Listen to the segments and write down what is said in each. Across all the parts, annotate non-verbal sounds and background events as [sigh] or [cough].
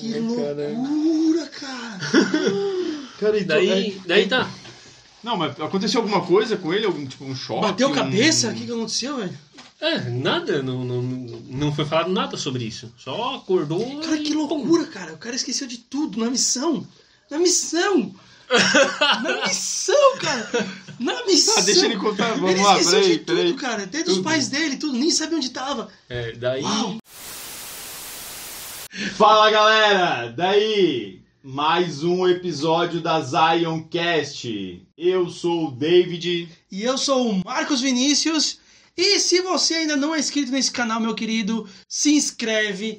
Que loucura, cara. [laughs] Cara, então, Daí, daí tá. Não, mas aconteceu alguma coisa com ele? Algum tipo um choque? Bateu um- cabeça? O que, que aconteceu, velho? É, nada, não, não, não foi falado nada sobre isso. Só acordou. Cara, e- que loucura, cara. O cara esqueceu de tudo na missão. Na missão. [laughs] Na missão, cara. Na missão. Ah, deixa ele contar. Vamos Ele lá, esqueceu peraí, de tudo, cara. Até dos Tudo. pais dele, tudo. Nem sabia onde tava. É, daí. Uau. Fala galera! Daí, mais um episódio da Zion Cast. Eu sou o David. E eu sou o Marcos Vinícius. E se você ainda não é inscrito nesse canal, meu querido, se inscreve,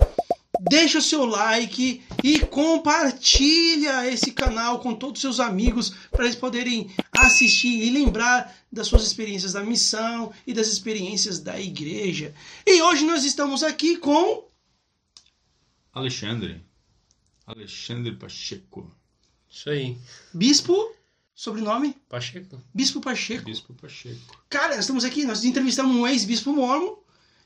deixa o seu like e compartilha esse canal com todos os seus amigos para eles poderem assistir e lembrar das suas experiências da missão e das experiências da igreja. E hoje nós estamos aqui com Alexandre. Alexandre Pacheco. Isso aí. Bispo, sobrenome, Pacheco. Bispo Pacheco. Bispo Pacheco. Cara, nós estamos aqui, nós entrevistamos um ex-bispo mormon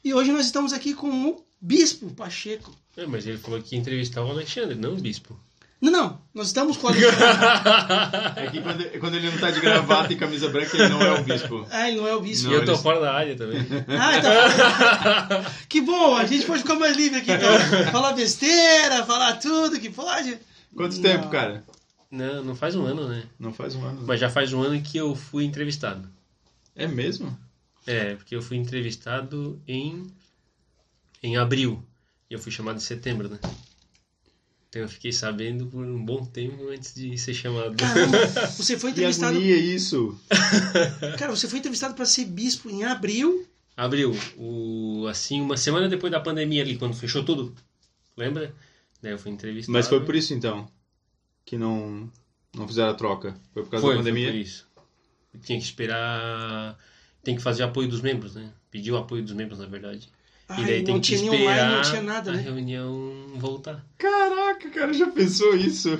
e hoje nós estamos aqui com o Bispo Pacheco. É, mas ele falou que ia entrevistar o Alexandre, não o bispo. Não, não, nós estamos Alexandre. [laughs] É que quando, quando ele não tá de gravata e camisa branca, ele não é o bispo. ah, ele não é o bispo. e eu tô eles- fora da área também. Ah, tá Que bom, a gente pode ficar mais livre aqui. Então. Falar besteira, falar tudo que pode. Quanto Não. tempo, cara? Não, não faz um ano, né? Não faz um ano. Mas já faz um ano que eu fui entrevistado. É mesmo? É, porque eu fui entrevistado em, em abril. E eu fui chamado em setembro, né? Eu fiquei sabendo por um bom tempo antes de ser chamado. Caramba, [laughs] você foi Que entrevistado. agonia isso. [laughs] Cara, você foi entrevistado para ser bispo em abril. Abril, o, assim, uma semana depois da pandemia ali, quando fechou tudo. Lembra? Daí eu fui entrevistado. Mas foi por isso então que não, não fizeram a troca. Foi por causa Foi, da pandemia? Foi por isso. Eu tinha que esperar. Tem que fazer apoio dos membros, né? Pedir o apoio dos membros, na verdade. Ai, e daí tem não que esperar online, não tinha nada, a né? reunião voltar. Caraca, cara, já pensou isso?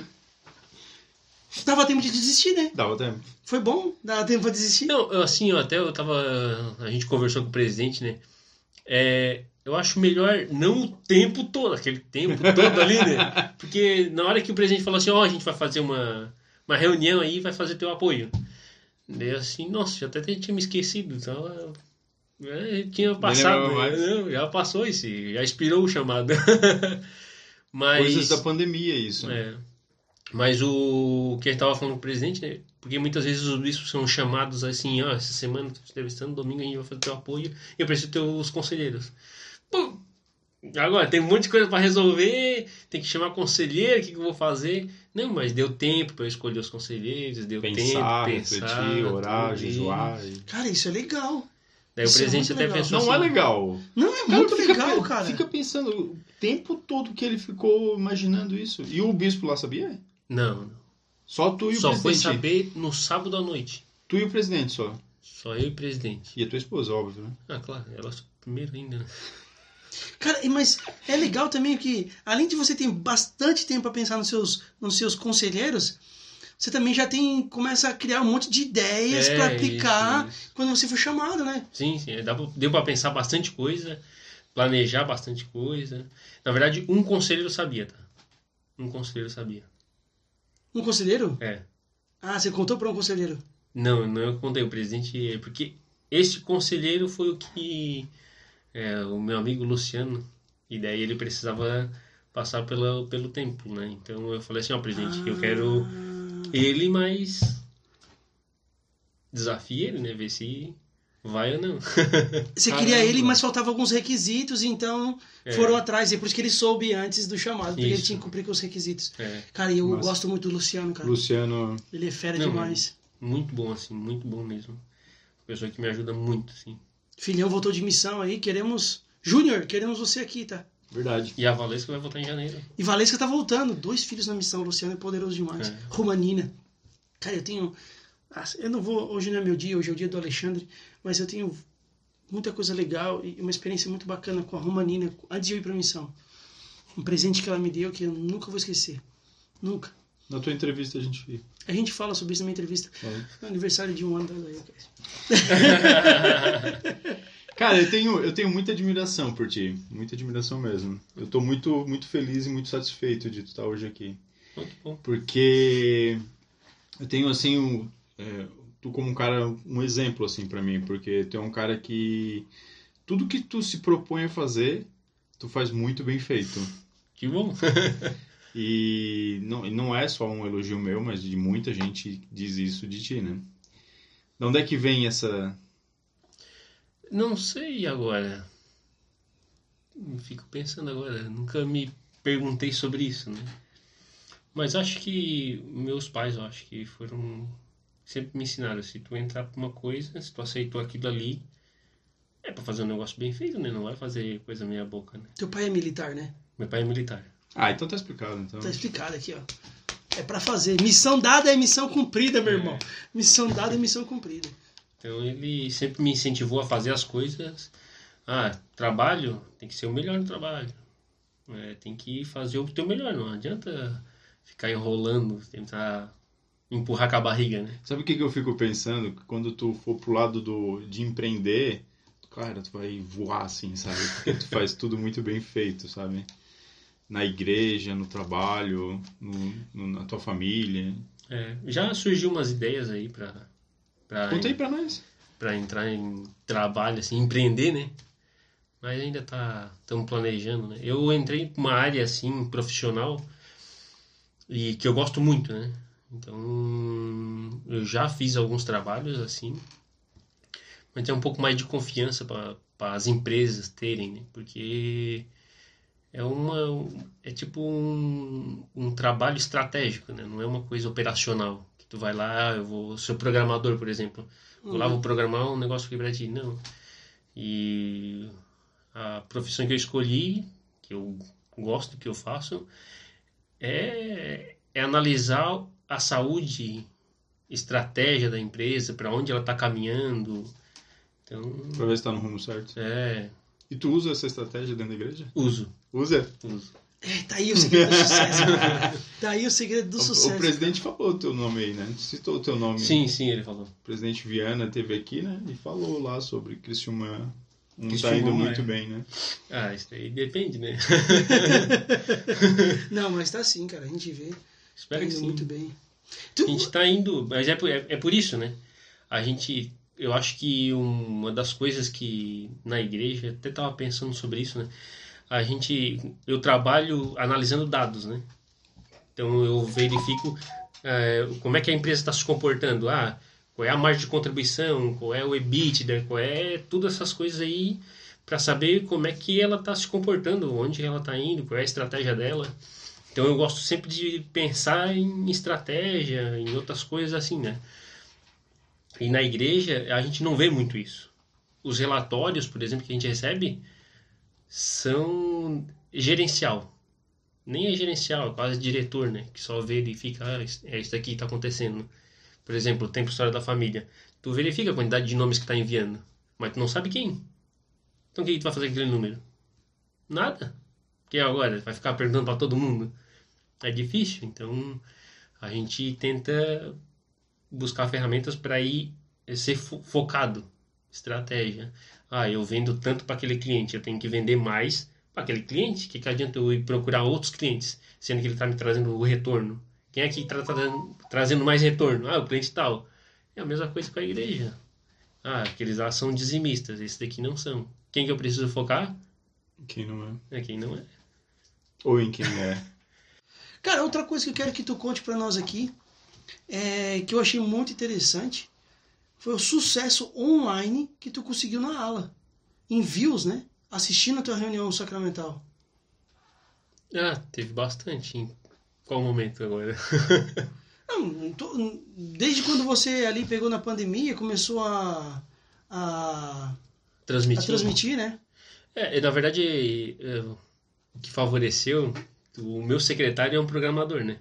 Dava tempo de desistir, né? Dava tempo. Foi bom, dava tempo pra desistir. Não, eu, assim, eu até eu tava. A gente conversou com o presidente, né? É, eu acho melhor não o tempo todo, aquele tempo todo ali, né? [laughs] Porque na hora que o presidente falou assim, ó, a gente vai fazer uma, uma reunião aí vai fazer teu apoio. Daí assim, nossa, já até tinha me esquecido, então. É, tinha passado, né? Não, já passou esse, já expirou o chamado. [laughs] Mas. Coisas da pandemia, isso. É. Mas o, que a gente tava falando com o presidente, né? Porque muitas vezes os bispos são chamados assim, ó, essa semana te entrevistando, domingo a gente vai fazer teu apoio e eu preciso ter os conselheiros. Pô, agora tem um monte de coisa para resolver, tem que chamar conselheiro, o que, que eu vou fazer? Não, mas deu tempo para eu escolher os conselheiros, deu Pensar, tempo, pensar, refletir, orar, jejuar. e- Cara, isso é legal. Daí o Isso é presidente muito até legal. pensou Não é assim, legal. Não, é Cara, muito fica, legal, cara. Fica pensando o tempo todo que ele ficou imaginando isso. E o bispo lá sabia? Não, não. Só tu e o Só foi presidente. saber no sábado à noite. Tu e o presidente só. Só eu e o presidente. E a tua esposa, óbvio, né? Ah, claro, ela primeiro ainda, né? Cara, e- mas é legal também que, além de você ter bastante tempo para pensar nos seus, nos seus conselheiros, você também já tem começa a criar um monte de ideias É, para aplicar isso, isso. quando você for chamado, né? Sim, sim. Deu para pensar bastante coisa, planejar bastante coisa. Na verdade, um conselheiro sabia, tá? Um conselheiro sabia. Um conselheiro? É. Ah, você contou para um conselheiro. Não, não eu contei. O presidente. Porque este conselheiro foi o que. é, o meu amigo Luciano. E daí ele precisava passar pela, pelo templo, né? Então eu falei assim: ó, presidente, eu quero Ah, ele, mas. Desafie ele, né? Ver se vai ou não. [laughs] Você Caramba. queria ele, mas faltava alguns requisitos, então É. foram atrás. E é por isso que ele soube antes do chamado, porque ele Isso. tinha que cumprir com os requisitos. É. Cara, e eu gosto muito do Luciano, cara. Luciano. Ele é fera Não, demais. Muito bom, assim, muito bom mesmo. Pessoa que me ajuda muito, assim. Filhão voltou de missão aí, queremos. Júnior, queremos você aqui, tá? Verdade. E a Valesca vai voltar em janeiro. E Valesca tá voltando, dois filhos na missão, o Luciano é poderoso demais. É. Romanina. Cara, eu tenho. ah, Eu não vou. Hoje não é meu dia, hoje é o dia do Alexandre, mas eu tenho muita coisa legal e uma experiência muito bacana com a Romanina antes de eu ir pra missão. Um presente que ela me deu que eu nunca vou esquecer. Nunca. Na tua entrevista a gente. A gente fala sobre isso na minha entrevista. falou. No aniversário de um ano da [laughs] [laughs] Cara, eu tenho, eu tenho muita admiração por ti. Muita admiração mesmo. Eu tô muito, muito feliz e muito satisfeito de tu estar hoje aqui. Muito bom. Porque eu tenho, assim, um, é, tu como um cara, um exemplo, assim, para mim. Porque tu é um cara que... Tudo que tu se propõe a fazer, tu faz muito bem feito. Que bom. [laughs] E não, não é só um elogio meu, mas de muita gente diz isso de ti, né? De onde é que vem essa... Não sei agora. Fico pensando agora. Nunca me perguntei sobre isso, né? Mas acho que meus pais, eu acho que foram sempre me ensinaram, se tu entrar pra uma coisa, se tu aceitou aquilo ali, é pra fazer um negócio bem feito, né? Não vai fazer coisa meia boca, né? Teu pai é militar, né? Meu pai é militar. Ah, então tá explicado, então. Tá explicado aqui, ó. É pra fazer. Missão dada é missão cumprida, meu É. irmão. Missão dada é missão cumprida. Então ele sempre me incentivou a fazer as coisas. Ah, trabalho, tem que ser o melhor no trabalho. É, tem que fazer o teu melhor, não adianta ficar enrolando, tentar empurrar com a barriga, né? Sabe o que, que eu fico pensando? Que Quando tu for pro lado do, de empreender, cara, tu vai voar assim, sabe? Porque tu faz tudo muito bem feito, sabe? Na igreja, no trabalho, no, no- na tua família. É, já surgiu umas ideias aí pra, pra, Conta aí pra nós. pra entrar em trabalho, assim, empreender, né? Mas ainda tá estamos planejando, né? Eu entrei pra uma área assim profissional e que eu gosto muito, né? Então eu já fiz alguns trabalhos assim, mas é um pouco mais de confiança para as empresas terem, né? Porque é uma é tipo um, um trabalho estratégico, né? Não é uma coisa operacional tu vai lá, ah, eu vou ser programador, por exemplo, vou lá vou programar um negócio aqui pra ti, não. E a profissão que eu escolhi, que eu gosto que eu faço, é, é analisar a saúde, estratégia da empresa, para onde ela está caminhando. Então, Pra ver se tá no rumo certo. é, E tu usa essa estratégia dentro da igreja? uso, Usa? uso. É, tá aí o segredo do sucesso. cara. [laughs] tá aí o segredo do O- sucesso. O, presidente falou o teu nome aí, né? Citou o teu nome. Sim, sim, ele falou. O presidente Viana teve aqui, né? E falou lá sobre Criciúma. Não tá indo é. muito bem, né? Ah, isso aí depende, né? [laughs] Não, mas tá sim, cara. A gente vê. Tá Espero que indo sim. muito bem. A Tu, gente tá indo, mas é por, é, é por isso, né? A gente, eu acho que uma das coisas que na igreja, até tava pensando sobre isso, né? A gente, eu trabalho analisando dados, né? Então eu verifico eh, como é que a empresa está se comportando. Ah, qual é a margem de contribuição, qual é o EBITDA, qual é todas essas coisas aí para saber como é que ela está se comportando, onde ela está indo, qual é a estratégia dela. Então eu gosto sempre de pensar em estratégia, em outras coisas assim, né? E na igreja a gente não vê muito isso. Os relatórios, por exemplo, que a gente recebe são gerencial. Nem é gerencial, é quase diretor, né? Que só verifica, ah, é isso daqui que está acontecendo. Por exemplo, o tempo história da família. Tu verifica a quantidade de nomes que está enviando, mas tu não sabe quem. Então o que que tu vai fazer com aquele número? Nada. Porque agora vai ficar perguntando para todo mundo. É difícil, então a gente tenta buscar ferramentas para ir ser fo- focado, estratégia. Ah, eu vendo tanto para aquele cliente, eu tenho que vender mais para aquele cliente. Que que adianta eu ir procurar outros clientes, sendo que ele está me trazendo o retorno? Quem é que está trazendo, trazendo mais retorno? Ah, o cliente tal. É a mesma coisa com a igreja. Ah, aqueles lá são dizimistas, esses daqui não são. Quem que eu preciso focar? Quem não é? É quem não é. Ou em quem é. Cara, outra coisa que eu quero que tu conte pra nós aqui, é, que eu achei muito interessante, foi o sucesso online que tu conseguiu na ala. Em views, né? Assistindo a tua reunião sacramental. Ah, teve bastante. Em qual momento agora? [laughs] Não, tô- desde quando você ali pegou na pandemia, começou a, a, a Transmitindo. transmitir, né? É, na verdade, é, o que favoreceu, o meu secretário é um programador, né?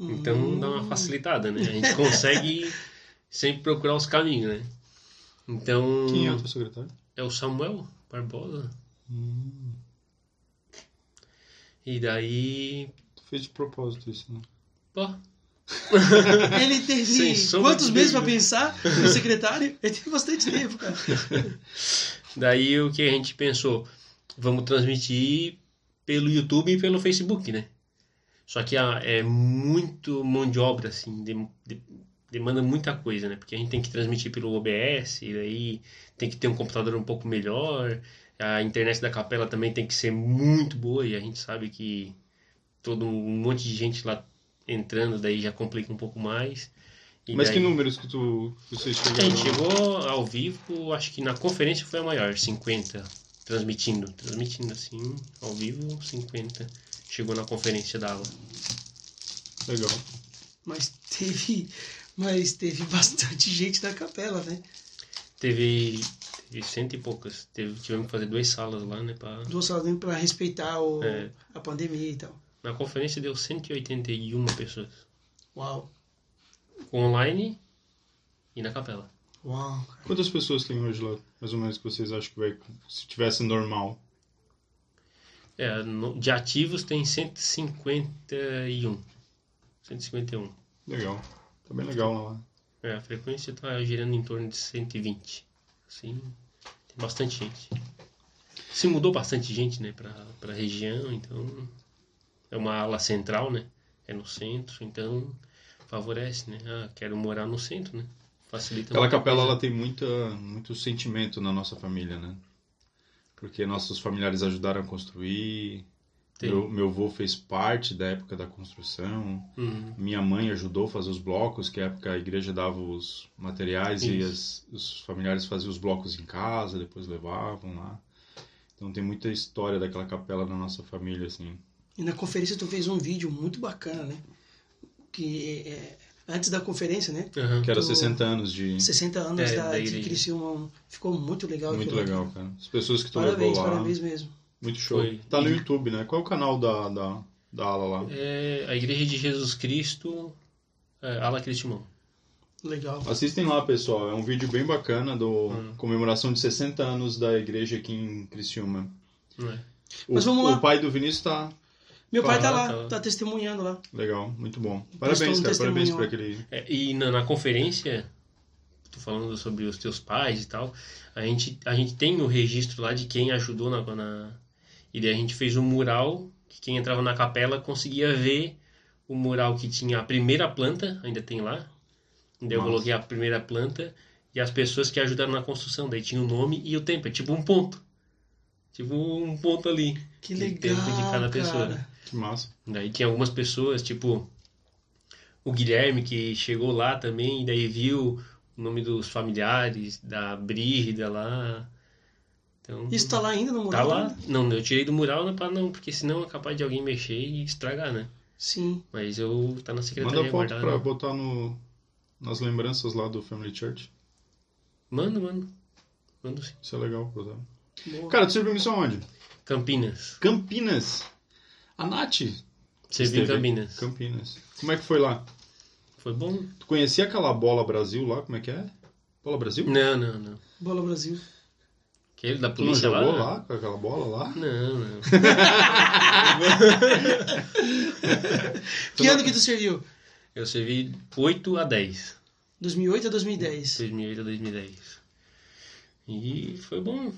Então dá uma facilitada, né? A gente consegue [laughs] sempre procurar os caminhos, né? Então, Quem é o teu secretário? é o Samuel Barbosa. E daí, Tu fez de propósito isso, né? pô, [laughs] Ele teve quantos de meses pra dúvida. pensar? O secretário? Ele teve bastante tempo, cara. [laughs] Daí o que a gente pensou? Vamos transmitir pelo YouTube e pelo Facebook, né? Só que ah, é muito mão de obra, assim, dem- de- demanda muita coisa, né? Porque a gente tem que transmitir pelo OBS, e daí tem que ter um computador um pouco melhor, a internet da capela também tem que ser muito boa, e a gente sabe que todo um monte de gente lá entrando, daí já complica um pouco mais. E Mas que daí- números que tu você a chegou? gente chegou ao vivo, acho que na conferência foi a maior, 50, transmitindo. Transmitindo assim, ao vivo, 50. Chegou na conferência da aula. Legal. Mas teve, mas teve [laughs] bastante gente na capela, né? Teve, teve cento e poucas. Teve, tivemos que fazer duas salas lá, né? Pra... Duas salas para respeitar o, É. a pandemia e tal. Na conferência deu 181 pessoas. Uau. Online e na capela. Uau, cara. Quantas pessoas tem hoje lá? Mais ou menos que vocês acham que vai se tivesse normal? É, no- de ativos tem 151. 151. Legal. Tá bem legal lá. É, a frequência tá girando em torno de 120. Assim, tem bastante gente. Se mudou bastante gente, né, pra, pra região, então é uma ala central, né? É no centro, então favorece, né? Ah, quero morar no centro, né? Facilita Aquela capela coisa. ela tem muita, muito sentimento na nossa família, né? Porque nossos familiares ajudaram a construir. Tem. Meu, meu avô fez parte da época da construção. Uhum. Minha mãe ajudou a fazer os blocos, que na época a igreja dava os materiais e as- os familiares faziam os blocos em casa, depois levavam lá. Então tem muita história daquela capela na nossa família, assim. E na conferência tu fez um vídeo muito bacana, né? Que é, antes da conferência, né? Aham. Que era Do- 60 anos de... 60 anos É, da, da de. Criciúma. Ficou muito legal. Muito legal, cara. As pessoas que tu Parabéns, levou lá. parabéns mesmo. Muito show. Foi. Tá no E- YouTube, né? Qual é o canal da, da, da ala lá? É a Igreja de Jesus Cristo, é, Ala Cristimão. Legal. Assistem lá, pessoal. É um vídeo bem bacana do Hum. comemoração de 60 anos da igreja aqui em Criciúma. É? O, Mas vamos lá. o pai do Vinícius tá Meu pai tá Tá, lá, tá lá. tá testemunhando lá. legal, muito bom. Parabéns, cara. Parabéns por aquele. É, e na, na conferência, tô falando sobre os teus pais e tal, a gente, a gente tem o registro lá de quem ajudou na, na... E daí a gente fez um mural, que quem entrava na capela conseguia ver o mural que tinha a primeira planta, ainda tem lá. Daí eu coloquei a primeira planta e as pessoas que ajudaram na construção. Daí tinha o nome e o tempo, é tipo um ponto. Tipo um ponto ali. Que de legal, tempo de cada pessoa. cara. Que massa. Daí tinha algumas pessoas, tipo o Guilherme, que chegou lá também, e daí viu o nome dos familiares, da Brígida lá. Então, Isso tá lá ainda no tá mural? lá. Não, eu tirei do mural não, pra não, porque senão é capaz de alguém mexer e estragar, né? Sim. Mas eu tá na secretaria Manda foto pra botar no, nas lembranças lá do Family Church. Manda, mano. Manda sim. Isso é legal. Boa. Cara, tu serviu missão onde? Campinas. Campinas. A Nath. Você viu esteve- Campinas. Campinas. Como é que foi lá? Foi bom? Tu conhecia aquela bola Brasil lá? Como é que é? Bola Brasil? Não, não, não. Bola Brasil. Aquele da Tu não polícia jogou lá? lá com aquela bola lá? Não, não. [laughs] Que ano que tu serviu? Eu servi 8 a 10. 2008 a 2010. 2008 a 2010. E foi bom.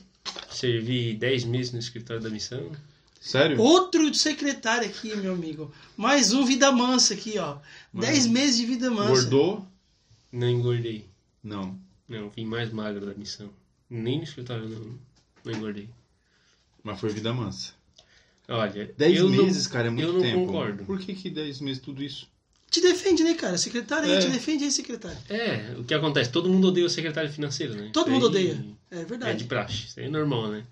Servi 10 meses no escritório da missão. Sério? Outro secretário aqui, meu amigo. Mais um Vida Mansa aqui, ó. Mano. 10 meses de Vida Mansa. Engordou? Não engordei. Não. Não, vim mais magro da missão. Nem no escritório não, não engordei. Mas foi vida mansa. Olha, 10 eu não- meses, cara, é muito eu não tempo. concordo. Por que que 10 meses tudo isso? Te defende, né, cara? Secretário aí, É. te defende aí, secretário. É, o que acontece? Todo mundo odeia o secretário financeiro, né? Todo Isso mundo aí odeia. É É verdade. de praxe, isso aí é normal, né?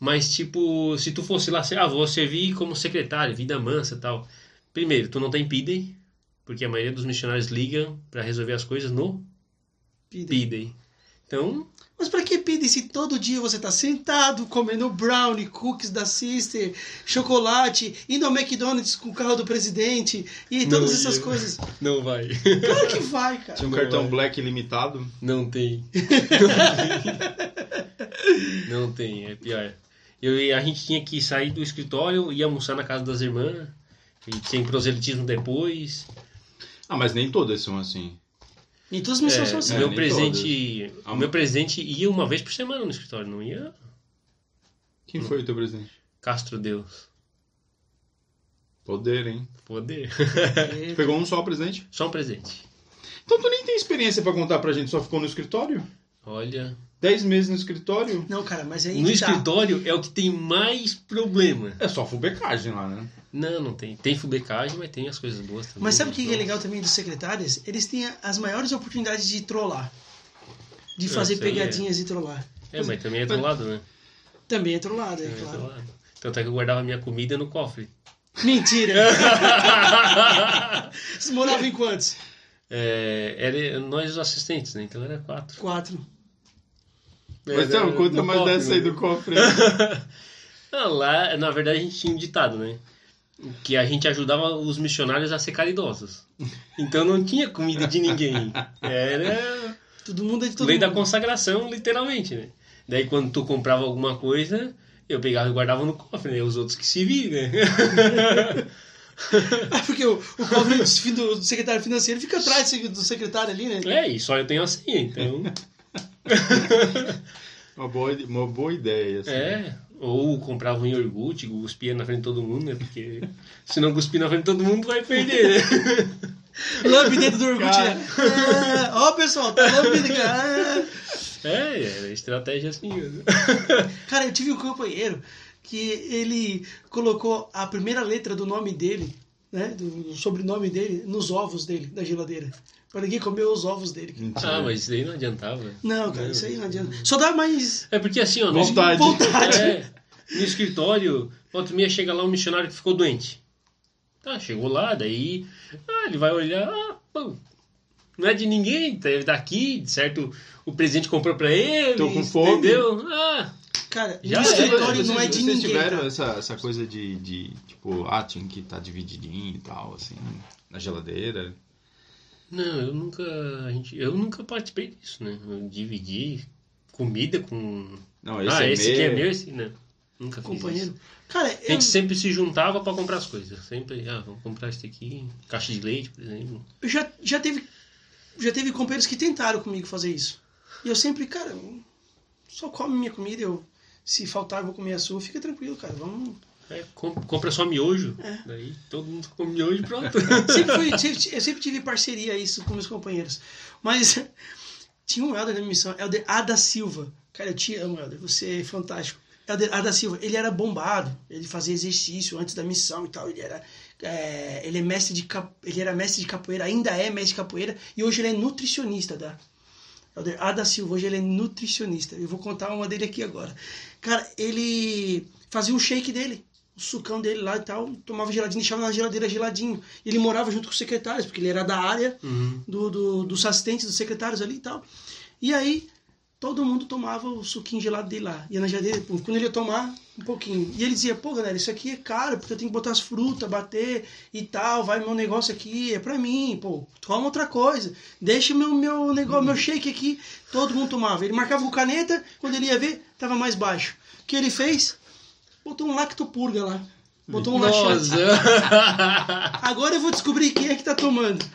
Mas, tipo, se tu fosse lá, sei ah, vou servir como secretário, vida mansa e tal. Primeiro, tu não tem PIDEI, porque a maioria dos missionários ligam pra resolver as coisas no Pide. PIDEI. Então, Mas pra que pide se todo dia você tá sentado comendo brownie, cookies da Sister, chocolate, indo ao McDonald's com o carro do presidente e todas Não essas coisas? não vai. Claro que vai, cara. Tinha um Não cartão vai. black limitado. Não tem. [laughs] não tem, é pior. Eu, e a gente tinha que sair do escritório e almoçar na casa das irmãs. E tem proselitismo depois. Ah, mas nem todas são assim. E todas as missões É, são assim. meu nem presente. O meu presente ia uma vez por semana no escritório, não ia? Quem foi o teu presente? Castro Deus. Poder, hein? Poder. [laughs] Pegou um só presente? Só um presente. Então tu nem tem experiência pra contar pra gente, só ficou no escritório? Olha. Dez meses no escritório? Não, cara, mas aí No tá. escritório é o que tem mais problema. É só fubecagem lá, né? Não, não tem. Tem fubecagem, mas tem as coisas boas também. Mas sabe o que é Então, legal também dos secretários? Eles têm as maiores oportunidades de trollar. De fazer Essa aí é. pegadinhas e trollar. É, mas também é trollado, né? Também é trollado, é Também é claro. trollado. Tanto é que eu guardava minha comida no cofre. Mentira! [laughs] Vocês moravam em quantos? É, era nós os assistentes, né? Então era quatro. Quatro. Mas Era então, conta mais cofre, dessa aí né? do cofre. Ah, [laughs] lá, na verdade, a gente tinha um ditado, né? Que a gente ajudava os missionários a ser caridosos. Então não tinha comida de ninguém. Era Todo mundo é de todo lei da mundo. consagração, literalmente, né? Daí quando tu comprava alguma coisa, eu pegava e guardava no cofre, né? Os outros que se virem, né? [laughs] Ah, porque o, o cofre do, do secretário financeiro fica atrás do secretário ali, né? É, e só eu tenho a senha, então. [laughs] Uma boa, uma boa ideia, assim. É. Ou comprava um iogurte, cuspia na frente de todo mundo, né? Porque se não cuspir na frente de todo mundo, vai perder, né? [laughs] Lambe dentro do Cara. né? Ah, Ó, pessoal, tá lambendo, cara. É, era estratégia assim. [laughs] Cara, eu tive um companheiro que ele colocou a primeira letra do nome dele, né? Do, sobrenome dele, nos ovos dele, da geladeira. Pra ninguém comer os ovos dele. Mentira. Ah, mas isso aí não adiantava. Não, cara, isso aí não adianta. Só dá mais É porque assim, ó. no- Vontade. vontade. É, no escritório, volta meia chega lá um missionário que ficou doente. Tá, chegou lá, daí. Ah, ele vai olhar. Ah, pô, não é de ninguém, tá- ele tá aqui, certo? O presidente comprou pra ele. Tô com fome. Entendeu? Ah, Cara, Já no é, escritório Vocês- não é de vocês ninguém. tiveram cara. essa, essa coisa de, de, tipo, ah, tinha que estar divididinho e tal, assim, na geladeira. não, eu nunca. A gente, eu nunca participei disso, né? Eu dividi comida com. Não, esse ah, é esse meu. aqui é meu, esse. Não. Nunca Companheiro. Cara, A gente sempre se juntava pra comprar as coisas. Sempre, ah, vamos comprar esse aqui, caixa de leite, por exemplo. eu já, já teve já teve companheiros que tentaram comigo fazer isso. E eu sempre, cara, só come minha comida, eu se faltar eu vou comer a sua, fica tranquilo, cara. Vamos. É, com- compra só miojo, É. daí todo mundo come miojo e pronto. [laughs] Sempre foi, sempre- eu sempre tive parceria isso com meus companheiros. Mas [laughs] tinha um Helder na minha missão, Helder Ada Silva. Cara, eu te amo, Helder, você é fantástico. Helder Ada Silva, ele era bombado, ele fazia exercício antes da missão e tal, ele era é, ele é mestre de ele era mestre de capoeira, ainda é mestre de capoeira e hoje ele é nutricionista, tá? Helder Ada Silva, hoje ele é nutricionista. Eu vou contar uma dele aqui agora. Cara, ele fazia um shake dele, o sucão dele lá e tal, tomava geladinho, deixava na geladeira geladinho. Ele morava junto com os secretários, porque ele era da área Uhum. do, do- dos assistentes, dos secretários ali e tal. E aí, todo mundo tomava o suquinho gelado dele lá. Ia na pô, quando ele ia tomar, um pouquinho. E ele dizia, pô, galera, isso aqui é caro, porque eu tenho que botar as frutas, bater e tal, vai meu negócio aqui, é pra mim, pô, toma outra coisa. Deixa meu, meu negócio, meu shake aqui. Todo mundo tomava. Ele marcava com caneta, quando ele ia ver, tava mais baixo. O que ele fez? Botou um lactopurga lá. Botou um. Nossa! [laughs] Agora eu vou descobrir quem é que tá tomando.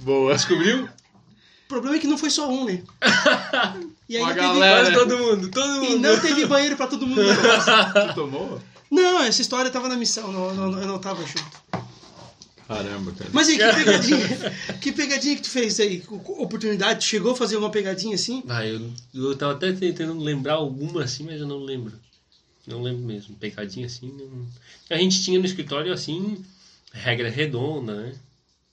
Boa. Descobriu? O problema é que não foi só um, né? [laughs] E Uma ainda galera. teve... Quase todo mundo, todo E mundo. não teve banheiro pra todo mundo. [laughs] Tu tomou? Não, essa história tava na missão, não, não- eu não tava junto. Caramba, cara. Mas aí, que pegadinha, que pegadinha que tu fez aí? Oportunidade, tu chegou a fazer uma pegadinha assim? Ah, eu, eu tava até tentando lembrar alguma assim, mas eu não lembro. Não lembro mesmo. Pecadinho assim. Não... A gente tinha no escritório assim, regra redonda, né?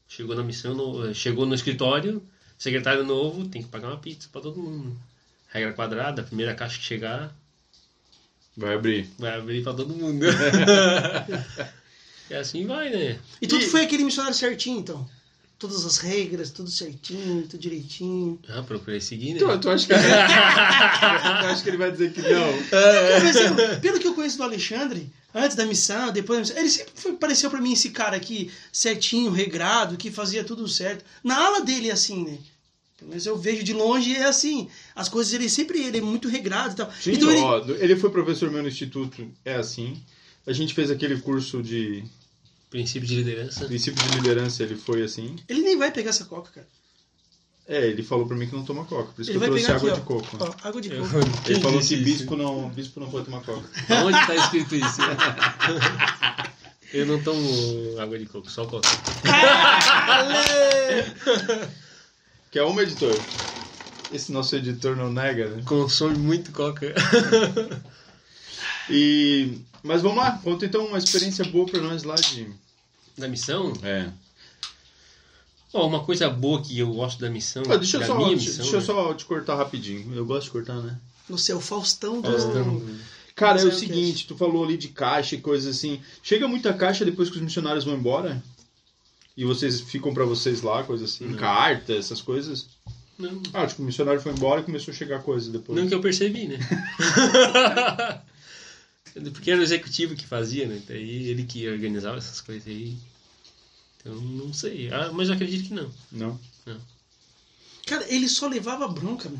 Chegou na missão, no- chegou no escritório, secretário novo, tem que pagar uma pizza pra todo mundo. Regra quadrada, a primeira caixa que chegar, Vai abrir. vai abrir pra todo mundo. [laughs] e assim vai, né? E tudo E- foi aquele missionário certinho, então? Todas as regras, tudo certinho, tudo direitinho. Ah, procurei seguir, né? Tu, tu acha que... [laughs] tu acha que ele vai dizer que não? Pelo que eu conheço do Alexandre, antes da missão, depois da missão, ele sempre foi, pareceu pra mim esse cara aqui, certinho, regrado, que fazia tudo certo. Na ala dele é assim, né? Menos eu vejo de longe é assim. As coisas ele sempre ele é muito regrado e tal. Sim, então ele, ó, ele foi professor meu no instituto, é assim. A gente fez aquele curso de Princípio de liderança. Princípio de liderança, ele foi assim. Ele nem vai pegar essa coca, cara. É, ele falou pra mim que não toma coca, por isso Ele que eu trouxe água aqui, de ó. coco. Ó, água de Eu- coco. Ele Quem falou que isso? bispo não, bispo não pode tomar coca. Onde tá escrito isso? Eu não tomo água de coco, só coca. [laughs] Que é uma editor. Esse nosso editor não nega, né? Consome muito coca. E... Mas vamos lá, conta então uma experiência boa pra nós lá de... Da missão? É. Ó, uma coisa boa que eu gosto da missão. Ah, deixa eu, da só, minha deixa, missão, deixa eu né? só te cortar rapidinho. Eu gosto de cortar, né? No seu Faustão do. Faustão. Cara, é o Zero seguinte, tu falou ali de caixa e coisas assim. Chega muita caixa depois que os missionários vão embora? E vocês ficam pra vocês lá, coisas assim, Não. carta, essas coisas? Não, Ah, tipo, o missionário foi embora e começou a chegar coisa depois. não que eu percebi, né? [laughs] Porque era o executivo que fazia, né? Daí ele que organizava essas coisas aí. Então, não sei. Ah, mas eu acredito que não. Não? Cara, ele só levava bronca, meu.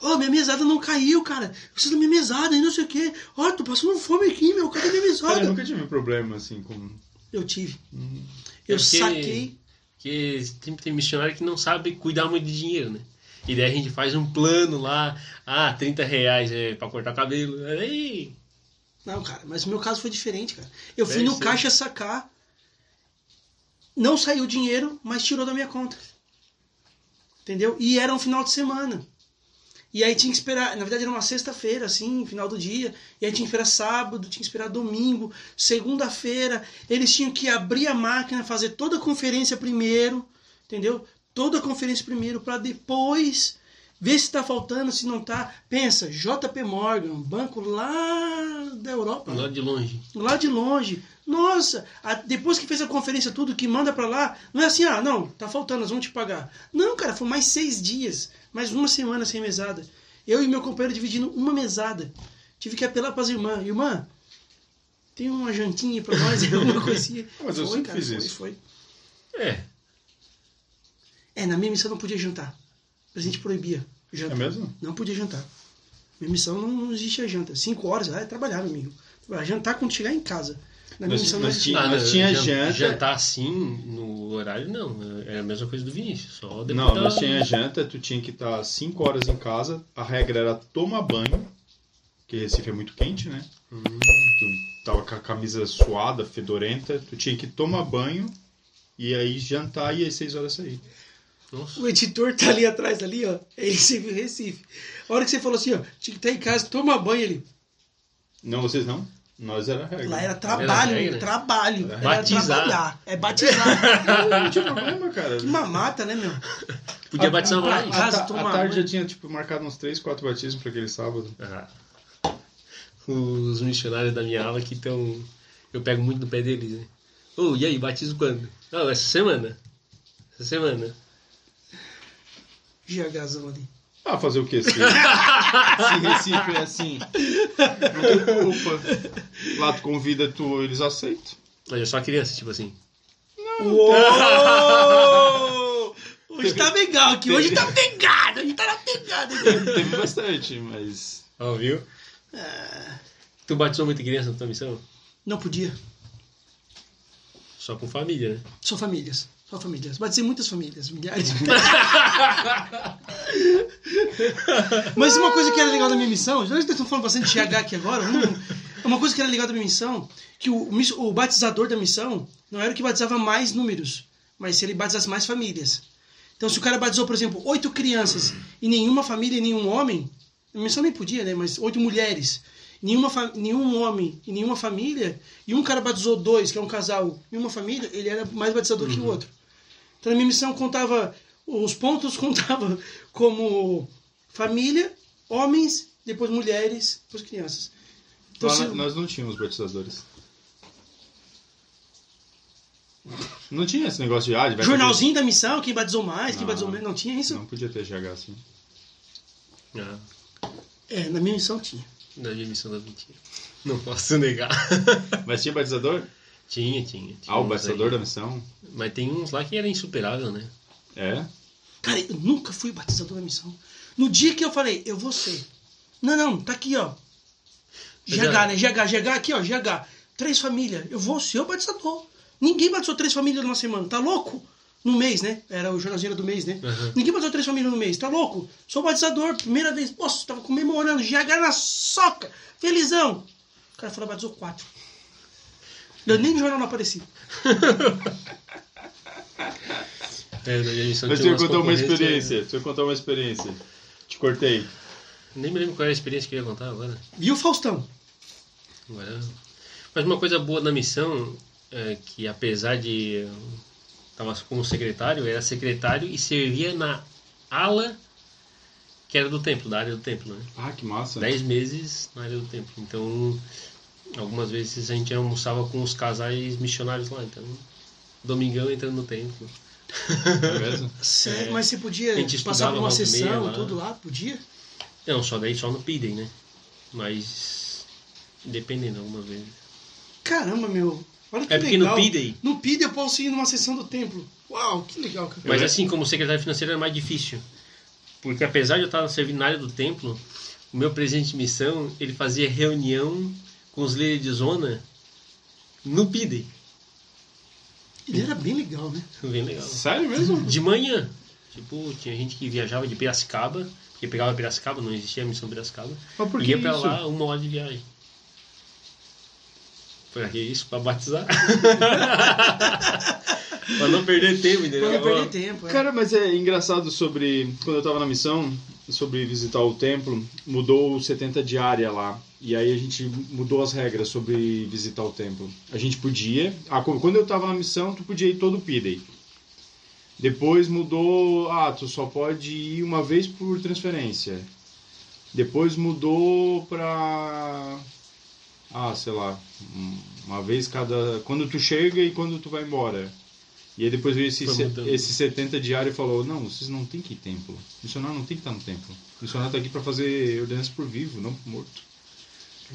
Ó, minha mesada não caiu, cara. Precisa da minha mesada e não sei o quê. Ó, tô passando fome aqui, meu. Cadê minha Cara, mesada? eu nunca tive problema assim com. Eu tive. Hum. Eu É saquei. Porque sempre tem missionário que não sabe cuidar muito de dinheiro, né? E daí a gente faz um plano lá, ah, 30 reais é pra cortar cabelo. Aí, Não, cara, mas o meu caso foi diferente, cara. Eu fui Deve no ser. caixa sacar. Não saiu dinheiro, mas tirou da minha conta. Entendeu? E era um final de semana. E aí tinha que esperar, na verdade era uma sexta-feira, assim, final do dia. E aí tinha que esperar sábado, tinha que esperar domingo, segunda-feira. Eles tinham que abrir a máquina, fazer toda a conferência primeiro, entendeu? Toda a conferência primeiro, para depois ver se tá faltando, se não tá. Pensa, JP Morgan, banco lá da Europa lá de longe. lá de longe. Nossa, a- depois que fez a conferência tudo, que manda pra lá, não é assim, ah, não, tá faltando, nós vamos te pagar. Não, cara, foi mais seis dias, mais uma semana sem mesada. Eu e meu companheiro dividindo uma mesada. Tive que apelar pras irmãs. Irmã, tem uma jantinha pra nós, [laughs] alguma coisinha. Mas eu foi, sempre cara, fiz foi, isso. foi. É, É, na minha missão não podia jantar. O presidente proibia jantar. É mesmo? Não podia jantar. Minha missão não, não existia janta. Cinco horas, ah, é trabalhar, meu amigo. Trabalhar, Jantar quando chegar em casa. Na minha Mas- missão não mas existia. tinha- Ah, mas não, tinha jan- janta- Jantar assim, no horário, não. É a mesma coisa do Vinícius. Só depois Não, da- mas tinha janta, tu tinha que estar 5 horas em casa. A regra era tomar banho, porque Recife é muito quente, né? Hum, Tu tava com a camisa suada, fedorenta, tu tinha que tomar banho e aí jantar e às 6 horas sair. Nossa. O editor tá ali atrás, ali, ó. É Recife, Recife. A hora que você falou assim, ó, tinha que estar em casa, toma banho ali. Não, vocês não? Nós era a regra. Lá era Era trabalho, regra. meu, trabalho. Era Batizar. trabalhar. É [laughs] batizar. Não, não tinha problema, cara. que mamata, né, meu? Podia A- batizar a- mais. A, Casa, ta- tomar a tarde já tinha tipo, marcado uns 3, 4 batismos pra aquele sábado. Ah. Os missionários da minha aula que estão. Eu pego muito no pé deles, né? Ô, e aí, batizo quando? Não, essa semana. Essa semana. GHzão ali. Ah, fazer o quê? Se, [laughs] se Recife é assim, não tem culpa. Lá tu convida, tu, eles aceitam. Mas eu só criança, tipo assim. Uou! [laughs] Hoje tá legal aqui, hoje tá pegado, hoje tá na pegada. [laughs] Teve bastante, mas. Ó, viu? Tu batizou muita criança na tua missão? Não podia. Só com família, né? Só famílias. Só famílias. Batizei muitas famílias, milhares. [laughs] Mas uma coisa que era legal da minha missão, já estamos falando bastante de GH aqui agora, uma coisa que era legal da minha missão, que o, o batizador da missão não era o que batizava mais números, mas se ele batizasse mais famílias. Então, se o cara batizou, por exemplo, oito crianças e nenhuma família e nenhum homem, a missão nem podia, né? Mas oito mulheres, nenhuma nenhum homem e nenhuma família, e um cara batizou dois, que é um casal, e uma família, ele era mais batizador que o outro. Então, a minha missão contava, os pontos [laughs] contava como família, homens, depois mulheres, depois crianças. Então, se- nós não tínhamos batizadores. Não tinha esse negócio de ah, vai jornalzinho da missão, quem batizou mais, quem Não. batizou menos, não tinha isso? Não podia ter GH assim. Ah, É, na minha missão tinha. na minha missão da mentira. Não posso negar. Mas tinha batizador? Tinha, tinha. tinha Ah, o batizador da missão? Mas tem uns lá que era insuperável, né? É? Cara, eu nunca fui batizador da missão. No dia que eu falei, eu vou ser. Não, não, tá aqui, ó. GH, é- né? GH, GH aqui, ó, GH. Três famílias. Eu vou ser o batizador. Ninguém batizou três famílias numa semana, tá louco? No mês, né? Era o jornalzinho do mês, né? Uhum. Ninguém batizou três famílias no mês, tá louco? Sou batizador, primeira vez. Nossa, tava comemorando, GH na soca, felizão. O cara falou, batizou quatro. Eu nem no jornal não apareci. É, daí só Mas você umas contar uma concorrências- experiência. Você contar uma experiência. Te cortei. Nem me lembro qual era a experiência que eu ia contar agora. E o Faustão? Agora- Mas uma coisa boa da missão é que apesar de eu tava como secretário, era secretário e servia na ala que era do templo, da área do templo, né? Ah, que massa. Dez meses na área do templo. Então, algumas vezes a gente almoçava com os casais missionários lá. Então, domingão entrando no templo. É? Sério? [laughs] É. Mas você podia A gente passar por uma e sessão, lá. tudo lá? Podia? Não, só daí só no Pidem, né? Mas dependendo algumas vezes. Caramba, meu. Olha que É porque no legal. Pidem No PID eu posso ir numa sessão do templo. Uau, que legal, cara. Mas assim, como secretário financeiro era mais difícil. Porque apesar de eu estar servindo na área do templo, o meu presidente de missão, ele fazia reunião com os líderes de zona no PIDE. Ele era bem legal, né? [laughs] Bem legal. Sério mesmo? De manhã. Tipo, tinha gente que viajava de Piracicaba, porque pegava Piracicaba, não existia a missão Piracicaba. Mas por que ia pra isso? lá uma hora de viagem. Pra que isso? Pra batizar? [laughs] pra não perder tempo, entendeu? Pra não perder tempo. É. Cara, mas é engraçado sobre. Quando eu tava na missão, sobre visitar o templo, mudou o 70 diária lá. E aí a gente mudou as regras sobre visitar o templo. A gente podia. Ah, qu- quando eu tava na missão, tu podia ir todo pidei. Depois mudou. Ah, tu só pode ir uma vez por transferência. Depois mudou pra. Ah, sei lá. um- Uma vez cada. Quando tu chega e quando tu vai embora. E aí depois veio esse, esse 70 diário e falou, não, vocês não tem que ir templo. O missionário não tem que estar no templo. O missionário tá aqui para fazer ordenança por vivo, não por morto.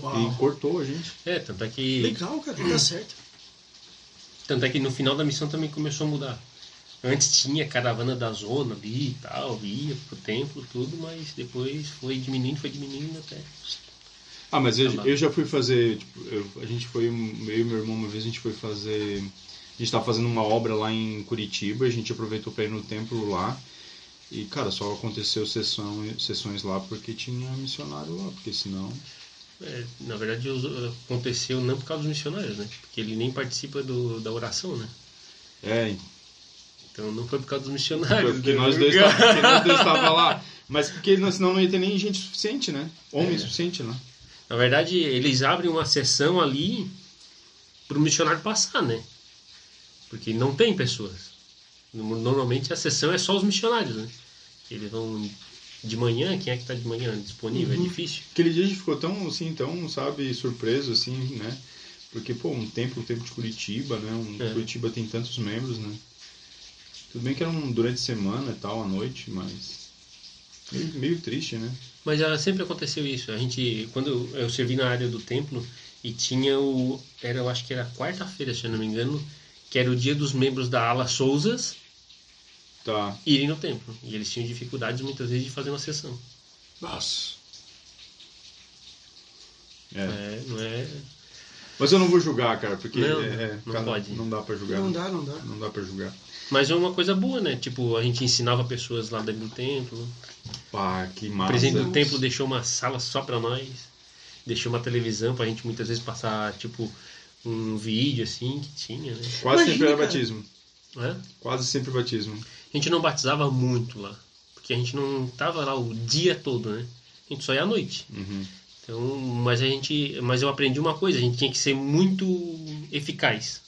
Uau. E cortou a gente. É, tanto é que. Legal, cara. Tá certo. Tanto é que no final da missão também começou a mudar. Antes tinha caravana da zona ali e tal, ia pro templo, tudo, mas depois foi diminuindo, foi diminuindo até. Ah, mas eu, Tá eu já fui fazer, tipo, eu- a gente foi, eu e meu irmão uma vez a gente foi fazer, a gente tava fazendo uma obra lá em Curitiba, a gente aproveitou para ir no templo lá. E, cara, só aconteceu sessão, sessões lá porque tinha missionário lá, porque senão... É, na verdade aconteceu não por causa dos missionários, né? Porque ele nem participa do, da oração, né? É, Então não foi por causa dos missionários. Foi porque né? nós dois tá- porque nós dois tava lá. Mas porque não- senão não ia ter nem gente suficiente, né? Homem É. suficiente, né? Na verdade, eles abrem uma sessão ali para o missionário passar, né? Porque não tem pessoas. Normalmente a sessão é só os missionários, né? Eles vão de manhã, quem é que está de manhã disponível? Uhum. É difícil. Aquele dia a gente ficou tão, assim, tão, sabe, surpreso, assim, né? Porque, pô, um templo, um templo de Curitiba, né? Um É. Curitiba tem tantos membros, né? Tudo bem que era um durante a semana e tal, à noite, mas... Meio, meio triste, né? Mas ah, sempre aconteceu isso. A gente, quando eu, eu servi na área do templo e tinha o, era, eu acho que era quarta-feira, se eu não me engano, que era o dia dos membros da ala Souzas Tá. irem no templo. E eles tinham dificuldades muitas vezes de fazer uma sessão. Nossa. É. É, não é. Mas eu não vou julgar, cara, porque Não, é, não cada- pode. não dá pra julgar. Não dá, não dá. Não dá pra julgar. Mas é uma coisa boa, né? Tipo, a gente ensinava pessoas lá dentro do templo. Pá, que O massa. presidente do templo deixou uma sala só pra nós. Deixou uma televisão pra gente muitas vezes passar, tipo, um vídeo assim que tinha, né? Quase Imagina, sempre era cara. batismo. É? Quase sempre batismo. A gente não batizava muito lá. Porque a gente não tava lá o dia todo, né? A gente só ia à noite. Uhum. Então, mas a gente, mas eu aprendi uma coisa, a gente tinha que ser muito eficaz.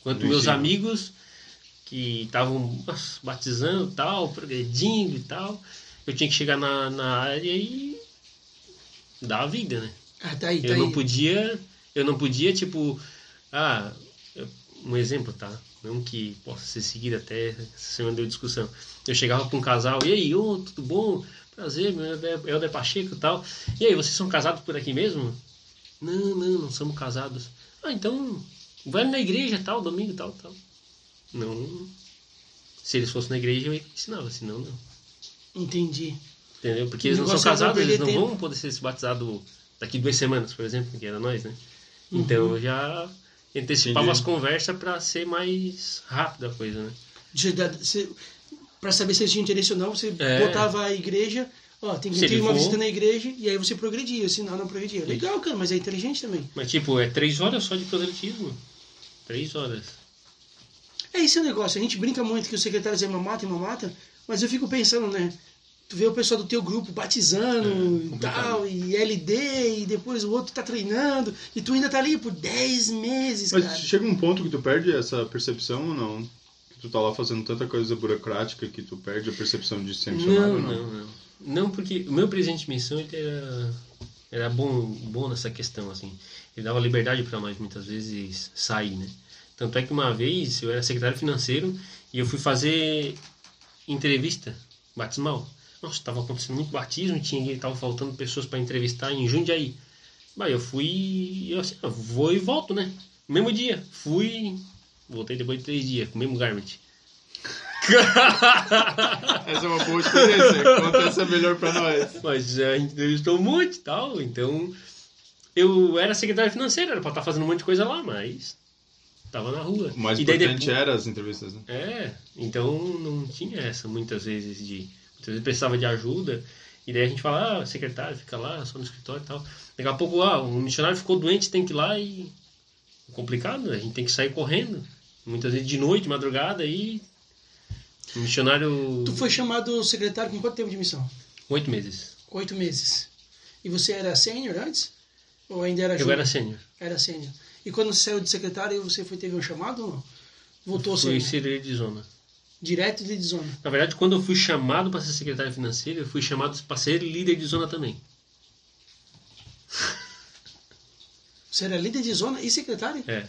Enquanto No meus amigos que estavam batizando, tal, progredindo e tal, eu tinha que chegar na, na área e dar a vida, né? Ah, tá aí, tá Eu não aí. podia, eu não podia tipo, ah, um exemplo, tá? Não que possa ser seguido até essa semana deu discussão. Eu chegava com um casal, e aí, ô, tudo bom? Prazer, meu nome é Helder Pacheco e tal. E aí, vocês são casados por aqui mesmo? Não, não, não somos casados. Ah, então, vai na igreja tal, domingo tal, tal. Não. Se eles fossem na igreja, eu ensinava, senão não. Entendi. Entendeu? Porque eles não são é casados, eles não tempo. vão poder ser batizados daqui duas semanas, por exemplo, que era nós, né? Uhum. Então eu já antecipava Entendi. as conversas pra ser mais rápida a coisa, né? Pra saber se eles tinham interesse ou não, você É. botava a igreja, ó, tem que ter uma for- visita na igreja, e aí você progredia, senão não progredia. Legal, cara, mas é inteligente também. Mas tipo, é três horas só de proselitismo. Três horas. É esse o negócio, a gente brinca muito que os secretários é mamata e mamata, mas eu fico pensando, né? Tu vê o pessoal do teu grupo batizando É, e tal, LD, e depois o outro tá treinando, e tu ainda tá ali por 10 meses, Mas cara. chega um ponto que tu perde essa percepção ou não? Que tu tá lá fazendo tanta coisa burocrática que tu perde a percepção de ser missionário Não, ou não, não. Não, porque o meu presidente de missão ele era, era bom, bom nessa questão, assim. Ele dava liberdade para nós muitas vezes sair, né? Tanto é que uma vez eu era secretário financeiro e eu fui fazer entrevista batismal. Nossa, estava acontecendo muito batismo, tinha tava faltando pessoas para entrevistar em Jundiaí. Bah, eu fui, eu assim, vou e volto, né? Mesmo dia, fui, voltei depois de três dias com o mesmo garment. [laughs] Essa é uma boa experiência. Conta essa melhor pra nós. Mas a gente entrevistou monte e tal, então eu era secretário financeiro, era pra estar fazendo um monte de coisa lá, mas tava na rua. O mais e daí importante depois... era as entrevistas, né? É, então não tinha essa muitas vezes de. Muitas vezes precisava de ajuda, e daí a gente fala, ah, secretário, fica lá, só no escritório e tal. Daqui a pouco, ah, um missionário ficou doente, tem que ir lá e. Complicado, né? A gente tem que sair correndo. Muitas vezes de noite, madrugada, e. O missionário. Tu foi chamado secretário com quanto tempo de missão? Oito meses. Oito meses. E você era sênior antes? Ou ainda era Eu júnior? era sênior. Era sênior. E quando você saiu de secretário, você foi, teve um chamado ou não? Voltou Fui sênior? ser de zona. Direto de zona. Na verdade, quando eu fui chamado para ser secretário financeiro, eu fui chamado para ser líder de zona também. Você era líder de zona e secretário? É.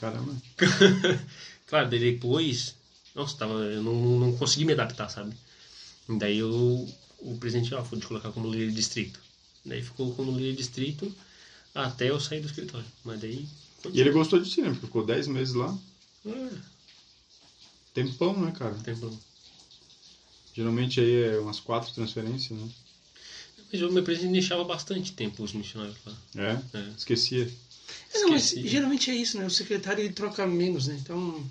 Caramba. [laughs] claro, daí depois, nossa, tava, eu não, não consegui me adaptar, sabe? E daí eu, o presidente, ó, foi te colocar como líder de distrito. Daí ficou como líder de distrito até eu sair do escritório. Mas daí. E ele gostou de ti, né? Porque ficou 10 meses lá. Ah, Tempão, né, cara? tempo. Geralmente aí é umas quatro transferências, né? Mas o meu presidente deixava bastante tempo os missionários lá. É? É. Esquecia. É, não, mas geralmente é isso, né? O secretário ele troca menos, né? Então.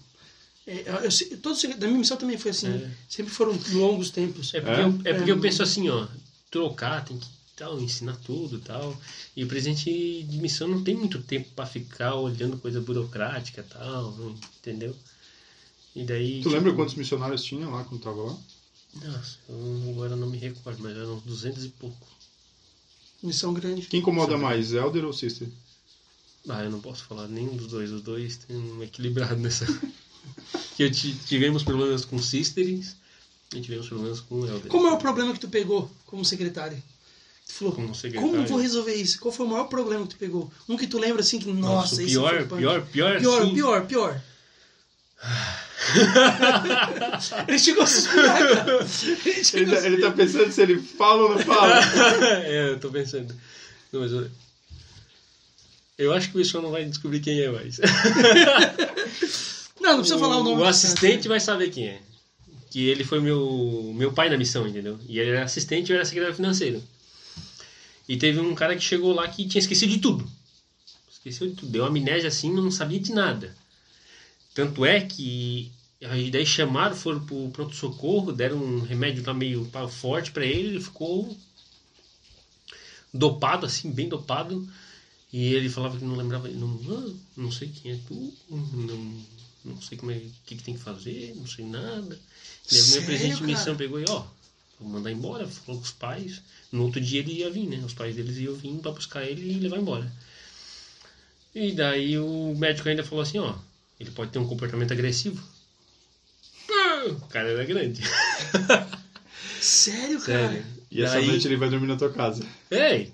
É, eu, todo da minha missão também foi assim. É. Sempre foram longos tempos. É porque, É? Eu, é porque É. eu penso assim, ó, trocar, tem que tal, ensinar tudo e tal. E o presidente de missão não tem muito tempo pra ficar olhando coisa burocrática e tal, entendeu? E daí. Tu lembra quantos missionários tinha lá quando tava lá? Nossa, eu agora não me recordo, mas eram 200 e pouco. Missão grande. Quem incomoda Sim. mais, Elder ou Sister? Ah, eu não posso falar nenhum dos dois. Os dois tem um equilibrado nessa. [laughs] que tivemos problemas com Sisterings e tivemos problemas com Elder. Qual é o problema que tu pegou como secretário? Falou, Como como vou resolver isso? Qual foi o maior problema que tu pegou? Um que tu lembra assim que, nossa, Nossa, o pior, foi punk. pior, pior, Pior, assim, pior, pior. [laughs] ele chegou a suspirar, cara. Ele chegou Ele, a tá- ele tá pensando se ele fala ou não fala. [laughs] é, eu tô pensando. Não, mas eu, eu acho que o pessoal não vai descobrir quem é mais. Não, não precisa falar o nome. O assistente vai saber quem é. Que ele foi meu, meu pai na missão, entendeu? E ele era assistente e eu era secretário financeiro. E teve um cara que chegou lá que tinha esquecido de tudo. Esqueceu de tudo. Deu amnésia assim, não sabia de nada. Tanto é que aí daí chamaram, foram pro pronto-socorro, deram um remédio lá meio forte pra ele, ele ficou dopado, assim, bem dopado. E ele falava que não lembrava, não, ah, não sei quem é tu, não, não sei como é, o que, que tem que fazer, não sei nada. E Sério, presidente de missão pegou e, ó, vou mandar embora, falou com os pais. No outro dia ele ia vir, né? Os pais deles iam vir pra buscar ele e levar embora. E daí o médico ainda falou assim, ó, ele pode ter um comportamento agressivo. Ah, O cara era grande. [laughs] Sério, cara? Sério. E essa Daí- noite ele vai dormir na tua casa. Ei,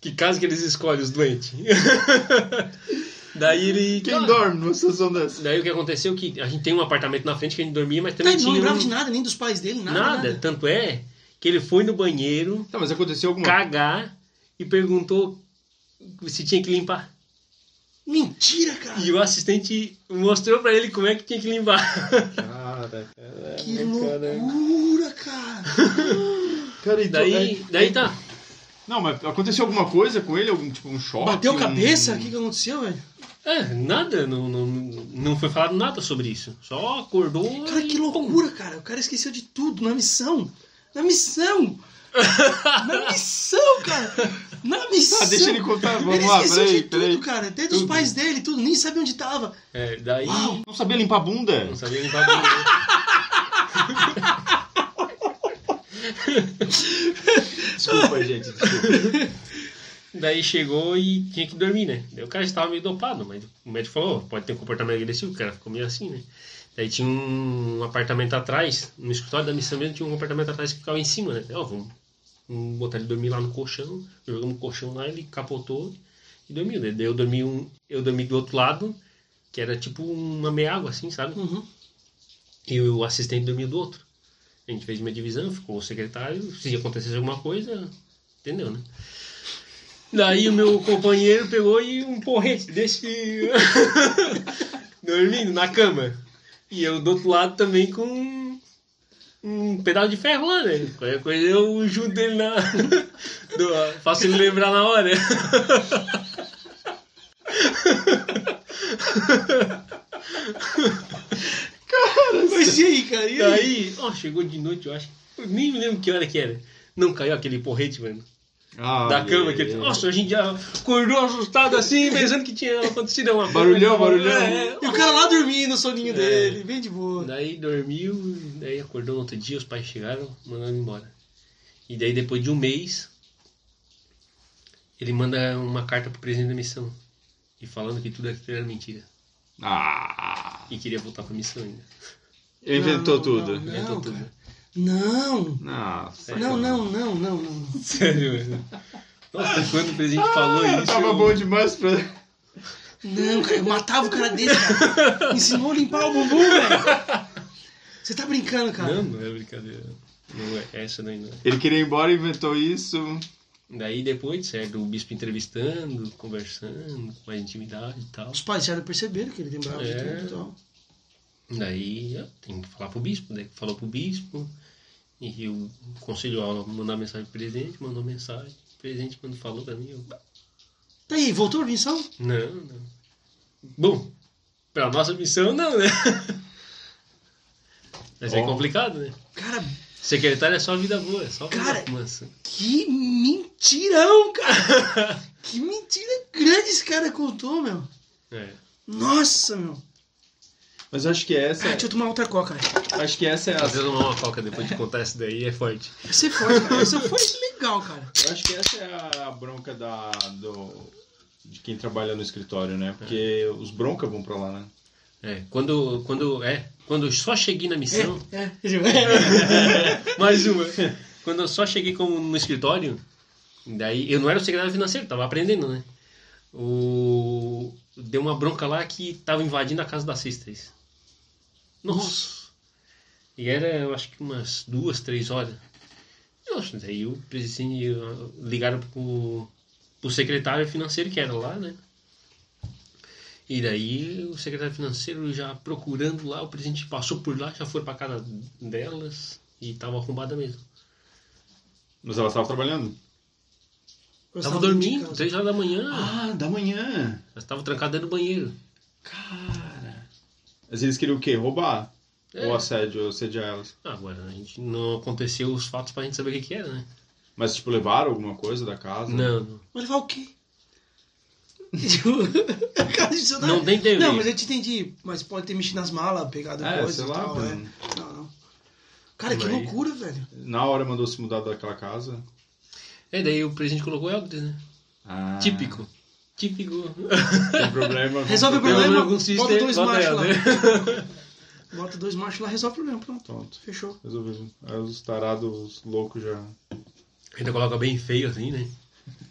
que casa que eles escolhem os doentes? [laughs] daí ele. Quem Ah, dorme numa situação dessa? Daí o que aconteceu que a gente tem um apartamento na frente que a gente dormia, mas Tá, também ele não lembrava um- de nada, nem dos pais dele, nada. nada. nada. Tanto é que ele foi no banheiro Tá, mas aconteceu alguma cagar e perguntou se tinha que limpar. Mentira, cara. E o assistente mostrou pra ele como é que tinha que limpar. Cara, Que loucura, cara. [laughs] cara e Daí, tu- daí tá. Não, mas aconteceu alguma coisa com ele? Algum tipo um choque? Bateu um- cabeça? O que, que aconteceu, velho? É, nada, não, não, não foi falado nada sobre isso. Só acordou. Cara, e que loucura, cara. O cara esqueceu de tudo na missão. Na missão! na missão, cara! Na missão! Tá, deixa ele contar. Vamos Ele lá, esqueceu peraí, de peraí. tudo, cara. Até dos Tudo. pais dele, tudo. Nem sabia onde tava. É, daí. Uau. Não sabia limpar a bunda? Não sabia limpar a bunda. [laughs] Desculpa, gente, desculpa. Daí chegou e tinha que dormir, né? Daí o cara estava meio dopado, mas o médico falou, "Ó, pode ter um comportamento agressivo, o cara ficou meio assim, né? Daí tinha um apartamento atrás, no escritório da missão mesmo, tinha um apartamento atrás que ficava em cima, né? Ó, vamos, vamos botar ele dormir lá no colchão, jogamos o colchão lá, ele capotou e dormiu, né? Daí eu dormi, um, eu dormi do outro lado, que era tipo uma meia água, assim, sabe? Uhum. E o assistente dormia do outro. A gente fez uma divisão, ficou o secretário, se acontecesse alguma coisa, entendeu, né? Daí o meu companheiro pegou e um porrete desse [laughs] dormindo na cama. E eu do outro lado também com um pedaço de ferro lá, né? Qualquer coisa eu junto ele na. [laughs] do- faço ele lembrar na hora. [laughs] Mas e aí, cara? E aí? Daí, ó, chegou de noite, eu acho. Eu nem me lembro que hora que era. Não caiu aquele porrete, mano. Ah, da cama. Que, é. nossa, a gente já acordou assustado assim, [laughs] pensando que tinha acontecido alguma coisa. Barulhão, barulhão. É, E o cara lá dormindo, o soninho É. dele, bem de boa. Daí dormiu, daí acordou no outro dia, os pais chegaram, mandaram ele embora. E daí depois de um mês, ele manda uma carta pro presidente da missão. E falando que tudo aquilo era mentira. Ah, E queria voltar pra missão ainda. ele inventou Não, tudo. não, Inventou Não, tudo. cara. Não, Nossa. não, não, não, não, não. Sério. Nossa, quando o presidente falou isso. Tava eu- bom demais pra. Não, cara, eu matava o cara desse, cara. Ensinou a limpar o bumbum, velho. Você tá brincando, cara. Não, não é brincadeira. Não é, essa daí não é. Ele queria ir embora e inventou isso. Daí depois, certo, o bispo entrevistando, conversando, com mais intimidade e tal. Os pais já perceberam que ele lembrava É. de tudo e tal. Daí ó, tem que falar pro bispo, daí falou pro bispo, e o conselho ó, mandar mensagem pro presidente, mandou mensagem, o presidente quando falou pra mim, eu, Tá aí, voltou a missão? não, não. Bom, pra nossa missão não, né? [laughs] Mas é Ó. complicado, né? Cara, Secretário é só vida boa, é só vida Cara, mansa. que mentirão, cara. [laughs] que mentira grande esse cara contou, meu. É. Nossa, meu. Mas eu acho que essa. Ah, deixa eu tomar outra coca. Acho que essa é a. Fazer uma coca depois de contar isso daí é forte. Essa é forte, cara. Essa foi legal, cara. Eu acho que essa é a bronca da. Do, de quem trabalha no escritório, né? Porque os broncas vão pra lá, né? É, quando, quando, é, quando eu só cheguei na missão, É, é. [laughs] mais uma, quando eu só cheguei como no escritório, daí, eu não era o secretário financeiro, tava aprendendo, né? O, deu uma bronca lá que tava invadindo a casa das sisters. Nossa! E era, eu acho que umas duas, três horas. Nossa, daí o presidente uh, ligaram pro, pro secretário financeiro que era lá, né? E daí o secretário financeiro já procurando lá, o presidente passou por lá, já foi pra casa delas e tava arrombada mesmo. Mas ela estava trabalhando. Tava dormindo, três horas da manhã. Ah, da manhã. Elas estavam trancadas no banheiro. Cara. Mas eles queriam o quê? Roubar? É. Ou assédio, assediar elas? Ah, Agora, a gente não aconteceu os fatos pra gente saber o que, que era, né? Mas, tipo, levaram alguma coisa da casa? Não, não. Mas levar o quê? Tipo, [laughs] isso Não tem TV. Não, mas eu te entendi. Mas pode ter mexido nas malas, pegado É, coisas sei e lá, tal, é. mano. Não, não. Cara, que Mas- loucura, velho. Na hora mandou se mudar daquela casa. É, daí o presidente colocou Elvis, né? Ah, Típico. Típico. Tem problema. Resolve o problema, com bota sister, dois bota machos lá. né? Bota dois machos lá, resolve o problema. Pronto. Pronto, Fechou. resolveu. Aí os tarados, os loucos já. Ainda coloca bem feio assim, né?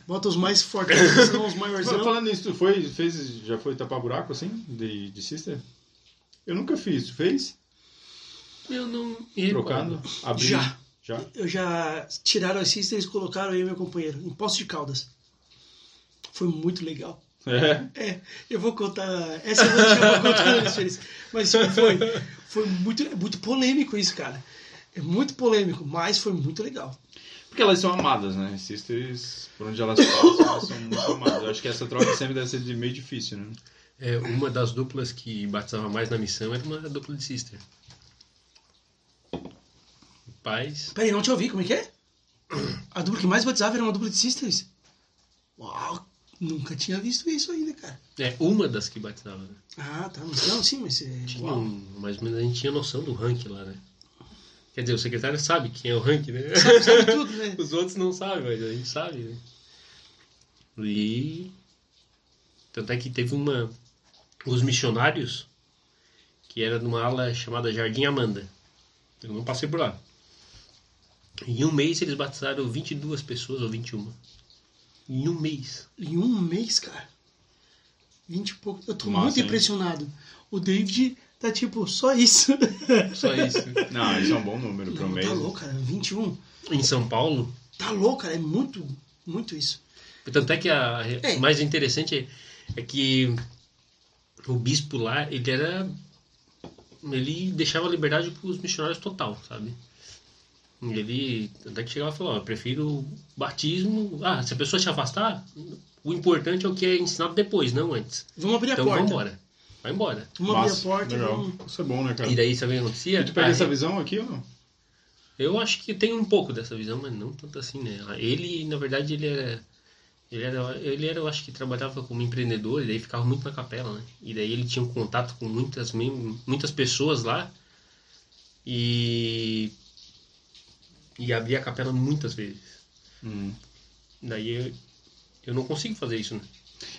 Bota os mais fortes, são os. Falando nisso, tu foi, fez, já foi tapar buraco assim? De, de sister? Eu nunca fiz. Tu fez? Eu não. Trocando? Abrir? Já. Já? Eu já tiraram as sisters e colocaram eu e meu companheiro em Poço de Caldas. Foi muito legal. É. É, eu vou contar. Essa eu vou deixar pra contar antes, [laughs] Feliz. Mas tipo, foi, foi muito, é muito polêmico isso, cara. É muito polêmico, mas foi muito legal. Porque elas são amadas, né? Sisters, por onde elas passam, elas são muito amadas. Eu acho que essa troca sempre deve ser de meio difícil, né? É, uma das duplas que batizava mais na missão era uma dupla de sister. Pais. Peraí, não te ouvi, como é que é? A dupla que mais batizava era uma dupla de sisters? Uau, nunca tinha visto isso ainda, cara. É, uma das que batizava. Né? Ah, tá. Não, sim, mas. É... Tinha um, mais ou menos a gente tinha noção do ranking lá, né? Quer dizer, o secretário sabe quem é o ranking, né? Sabe, sabe tudo, né? [laughs] Os outros não sabem, mas a gente sabe, né? E. Tanto é que teve uma. Os missionários, que era numa ala chamada Jardim Amanda. Eu não passei por lá. Em um mês eles batizaram 22 pessoas ou 21. Em um mês. Em um mês, cara. 20 e pouco. Eu tô Massa, muito hein? impressionado. O David tá tipo, só isso. Só isso. Não, isso é um bom número para um Não, mês. tá louco, cara. 21. em São Paulo. Tá louco, cara. É muito, muito isso. Tanto é que a É. o mais interessante é, é que o bispo lá, ele era. Ele deixava a liberdade para os missionários total, sabe? Ele até que chegava e falou: eu prefiro o batismo. Ah, se a pessoa se afastar, o importante é o que é ensinado depois, não antes. Vamos abrir a Então porta. vamos embora. Vai embora. Vamos abrir a porta. legal. Vamos... Isso é bom, né, cara? E daí, sabe o que acontecia? E tu pega Ah, essa visão aqui ou não? Eu acho que tem um pouco dessa visão, mas não tanto assim, né? Ele, na verdade, ele era. Ele era, ele era, eu acho que trabalhava como empreendedor, e daí ficava muito na capela, né? E daí ele tinha um contato com muitas, muitas pessoas lá. E. E abria a capela muitas vezes. Hum. Daí eu, eu não consigo fazer isso, né?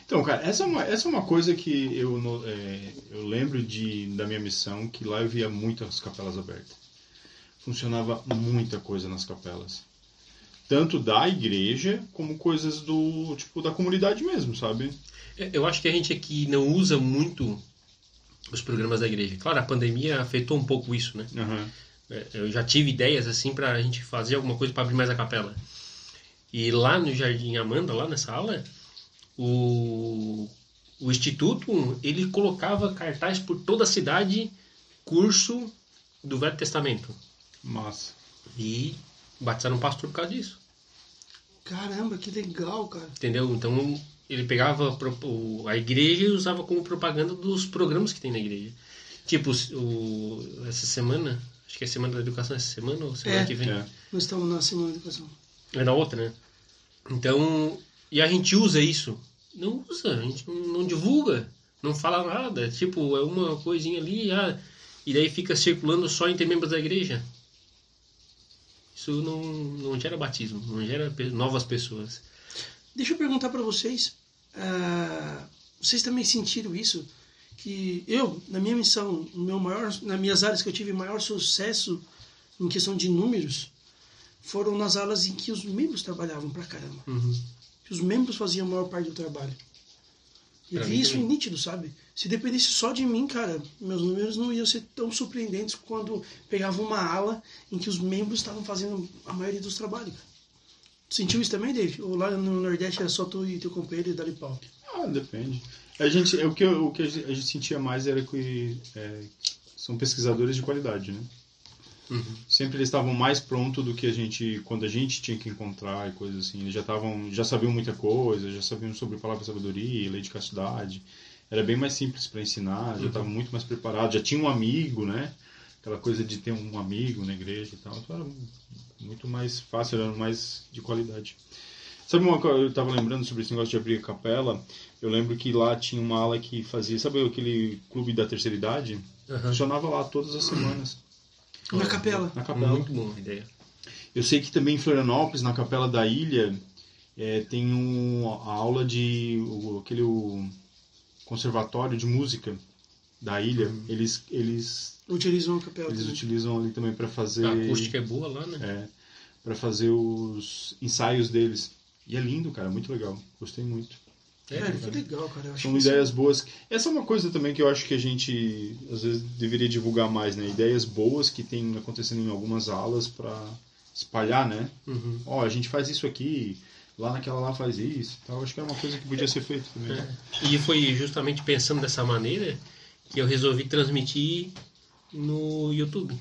Então, cara, essa é uma, essa é uma coisa que eu, é, eu lembro de, da minha missão, que lá eu via muito as capelas abertas. Funcionava muita coisa nas capelas. Tanto da igreja, como coisas do, tipo, da comunidade mesmo, sabe? Eu- Eu acho que a gente aqui não usa muito os programas da igreja. Claro, a pandemia afetou um pouco isso, né? Aham. É, Eu já tive ideias assim pra gente fazer alguma coisa para abrir mais a capela. E lá no Jardim Amanda, lá nessa aula, o, o instituto ele colocava cartaz por toda a cidade, curso do Velho Testamento. Massa. E batizaram um pastor por causa disso. Caramba, que legal, cara. Entendeu? Então ele pegava a igreja e usava como propaganda dos programas que tem na igreja. Tipo, o, essa semana, acho que é semana da educação essa semana ou semana É. que vem? É. Nós estamos na semana de educação. É na outra, né? Então, e a gente usa isso? Não usa, a gente não, divulga, não fala nada. Tipo, é uma coisinha ali, ah, e daí fica circulando só entre membros da igreja. Isso não, não gera batismo, não gera novas pessoas. Deixa eu perguntar pra vocês. ah, vocês também sentiram isso? Que eu, na minha missão, no meu maior, nas minhas áreas que eu tive maior sucesso em questão de números, foram nas alas em que os membros trabalhavam pra caramba. Uhum. Que os membros faziam a maior parte do trabalho. Eu Pra vi isso também. nítido, sabe? Se dependesse só de mim, cara, meus números não iam ser tão surpreendentes quando pegava uma ala em que os membros estavam fazendo a maioria dos trabalhos. cara. Sentiu isso também, Dave? Ou lá no Nordeste era só tu e teu companheiro e dali pau? Ah, depende. A gente, o, que, o que a gente sentia mais era que é, são pesquisadores de qualidade, né? Uhum. Sempre eles estavam mais prontos do que a gente, quando a gente tinha que encontrar e coisas assim. Eles já estavam, já sabiam muita coisa, já sabiam sobre palavra de sabedoria, lei de castidade. Era bem mais simples para ensinar, já estavam muito mais preparados, já tinha um amigo, né? Aquela coisa de ter um amigo na igreja e tal. Então era muito mais fácil, era mais de qualidade. Sabe uma coisa, eu estava lembrando sobre esse negócio de abrir a capela. Eu lembro que lá tinha uma ala que fazia, sabe aquele clube da terceira idade? Aham. Funcionava lá todas as semanas, Na capela. na capela. Muito boa a ideia. Eu sei que também em Florianópolis, na Capela da Ilha, é, tem um, a aula de o, aquele o conservatório de música da ilha. Eles eles Utilizam a capela. eles também. utilizam ali também para fazer A acústica é boa lá, né? é, para fazer os ensaios deles. E é lindo, cara, muito legal. Gostei muito. É, Cara, que legal, cara. Eu acho São que ideias boas. Essa é uma coisa também que eu acho que a gente às vezes deveria divulgar mais, né? Ideias boas que tem acontecendo em algumas aulas para espalhar, né? Uhum. Ó, a gente faz isso aqui, lá naquela lá faz isso. Então, acho que é uma coisa que podia ser feita também. É. E foi justamente pensando dessa maneira que eu resolvi transmitir no YouTube.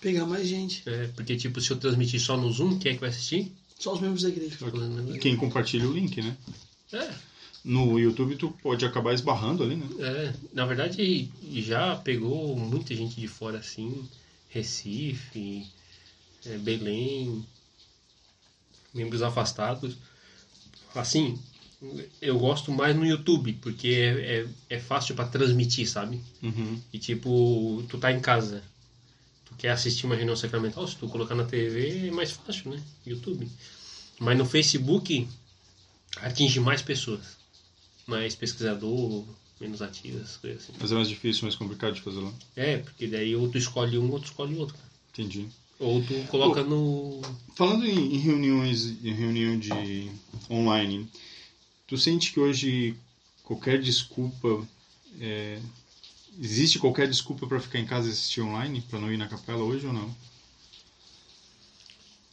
Pegar mais gente. É, porque, tipo, se eu transmitir só no Zoom, quem é que vai assistir? Só os membros da igreja. Quem compartilha o link, né? É, No YouTube tu pode acabar esbarrando ali, né? é. Na verdade, já pegou muita gente de fora, assim. Recife, é, Belém, membros afastados. Assim, eu gosto mais no YouTube, porque é, é, é fácil pra transmitir, sabe? Uhum. E tipo, tu tá em casa, tu quer assistir uma reunião sacramental, se tu colocar na TV é mais fácil, né? YouTube. Mas no Facebook atinge mais pessoas. Mais pesquisador, menos ativas, coisas assim. Mas é mais difícil, mais complicado de fazer lá. É, porque daí ou tu escolhe um, outro escolhe outro. Entendi. Ou tu coloca no. Falando em, em reuniões, em reunião de online, tu sente que hoje qualquer desculpa é, existe qualquer desculpa para ficar em casa e assistir online, para não ir na capela hoje ou não?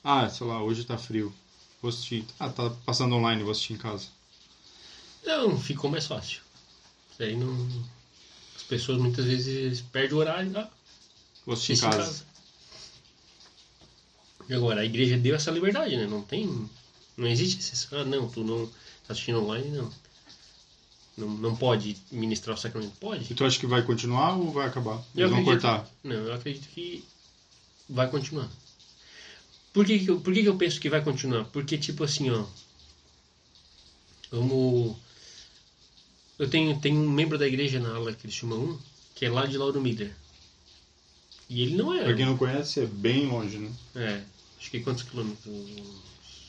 Ah, sei lá, hoje tá frio. Vou assistir. Ah, tá passando online, vou assistir em casa. Não, ficou mais fácil. Isso aí não. As pessoas muitas vezes perdem o horário lá. Vou assistir em assiste em casa. casa. E agora, a igreja deu essa liberdade, né? Não tem. Não existe esse. Ah, não, tu não tá assistindo online, não. Não, não pode ministrar o sacramento. Pode. E tu acha que vai continuar ou vai acabar? Eu Eles vão acredito- cortar? Não, eu acredito que vai continuar. Por que, que, eu, por que, que eu penso que vai continuar? Porque, tipo assim, ó. Vamos. Eu tenho, tenho um membro da igreja na ala Cristiúma 1, que é lá de Lauro Miller. E ele não é. Pra quem não conhece, é bem longe, né? É. Acho que quantos quilômetros?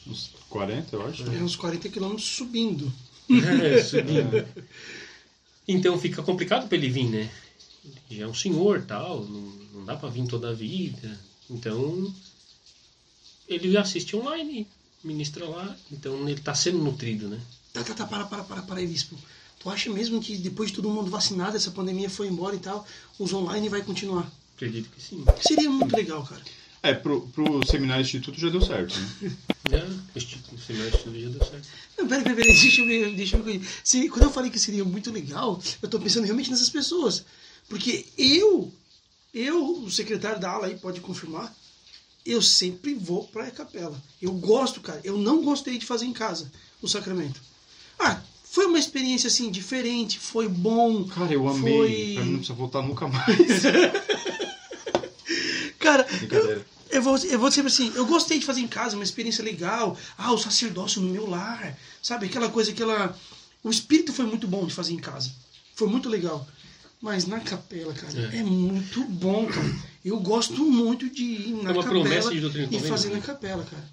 Uns 40, eu acho. É uns 40 quilômetros subindo. É, subindo. [laughs] Então fica complicado pra ele vir, né? Ele já é um senhor tal, não, não dá pra vir toda a vida. Então ele assiste online, ministra lá, então ele tá sendo nutrido, né? Tá, tá, tá, para, para, para, para aí, bispo. Tu acha mesmo que depois de todo mundo vacinado, essa pandemia foi embora e tal, os online vai continuar? Acredito que sim. Seria muito legal, cara. É, pro, pro seminário instituto já deu certo, né? [laughs] Já, este seminário estudo já deu certo. Não, peraí, peraí, peraí, deixa eu ver, deixa eu ver. Se, quando eu falei que seria muito legal, eu tô pensando realmente nessas pessoas. Porque eu, eu, o secretário da ala aí pode confirmar, eu sempre vou pra capela. Eu gosto, cara. Eu não gostei de fazer em casa o sacramento. Ah, foi uma experiência assim diferente, foi bom. Cara, eu amei. Foi- Pra mim não precisa voltar nunca mais. [laughs] Cara, Brincadeira. Eu vou, eu vou dizer assim, eu gostei de fazer em casa, uma experiência legal. Ah, o sacerdócio no meu lar, sabe? Aquela coisa, aquela. O espírito foi muito bom de fazer em casa. Foi muito legal. Mas na capela, cara, é, É. muito bom, cara. Eu gosto muito de ir na É uma capela promessa de doutrina e fazer né? na capela, cara.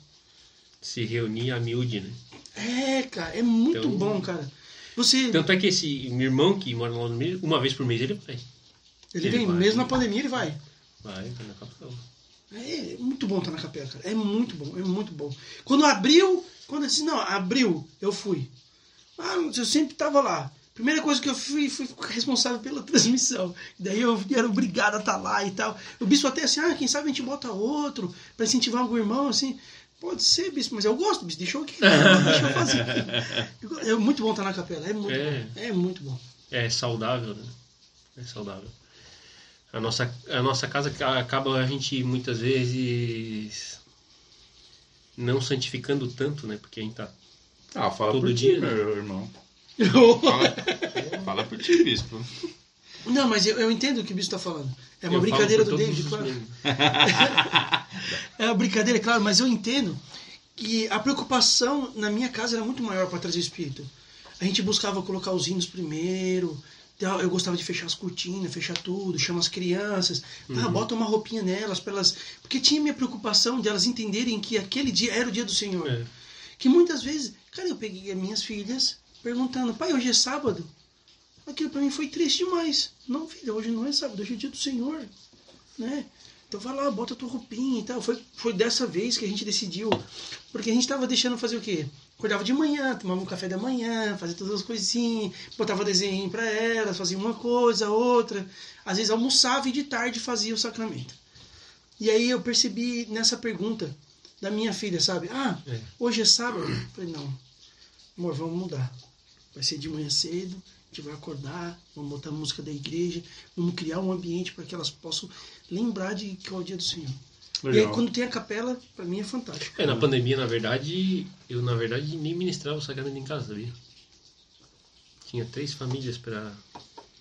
Se reunir a miúde, né? É, cara, é muito Então- bom, cara. Você. Tanto é que esse meu irmão que mora lá no meio, uma vez por mês ele vai. ele ele vem, vai. mesmo na pandemia, ele vai. Vai, vai na capela. É muito bom estar na capela, cara. É muito bom, é muito bom. Quando abriu, quando eu disse, não, abriu, eu fui. Ah, eu sempre estava lá. Primeira coisa que eu fui, fui responsável pela [laughs] transmissão. Daí eu era obrigado a estar lá e tal. O bispo até assim, ah, quem sabe a gente bota outro para incentivar algum irmão, assim. Pode ser, bispo, mas eu gosto, bispo, deixa eu aqui. [laughs] deixa eu fazer. É muito bom estar na capela, é muito É. bom. É muito bom. É saudável, né? É saudável. A nossa, a nossa casa ca- acaba a gente muitas vezes não santificando tanto, né? Porque a gente tá. Ah, fala Todo por dia, ti, né? meu irmão. Fala, [laughs] fala por ti, bispo. Não, mas eu, eu entendo o que o bispo está falando. É uma Eu brincadeira do David, claro. [laughs] É uma brincadeira, claro, mas eu entendo que a preocupação na minha casa era muito maior para trazer o espírito. A gente buscava colocar os hinos primeiro. Tal, Eu gostava de fechar as cortinas, fechar tudo, chama as crianças, ah, bota uma roupinha nelas para elas, porque tinha minha preocupação de elas entenderem que aquele dia era o dia do Senhor. É. Que muitas vezes, cara, eu peguei as minhas filhas perguntando, pai, hoje é sábado? Aquilo para mim foi triste demais. Não, filha, hoje não é sábado, hoje é dia do Senhor, né? Então vai lá, bota tua roupinha e tal. Foi, foi dessa vez que a gente decidiu. Porque a gente tava deixando fazer o quê? Acordava de manhã, tomava um café da manhã, fazia todas as coisinhas, botava desenho para elas, fazia uma coisa, outra. Às vezes almoçava e de tarde fazia o sacramento. E aí eu percebi nessa pergunta da minha filha, sabe? Ah, É. hoje é sábado? Eu falei, não, amor, vamos mudar. Vai ser de manhã cedo, gente vai acordar, vamos botar música da igreja, vamos criar um ambiente para que elas possam lembrar de que é o dia do Senhor. E aí, Legal. quando tem a capela, para mim é fantástico. É, na pandemia, na verdade, eu na verdade nem ministrava o sacramento em casa, sabia? Tinha três famílias para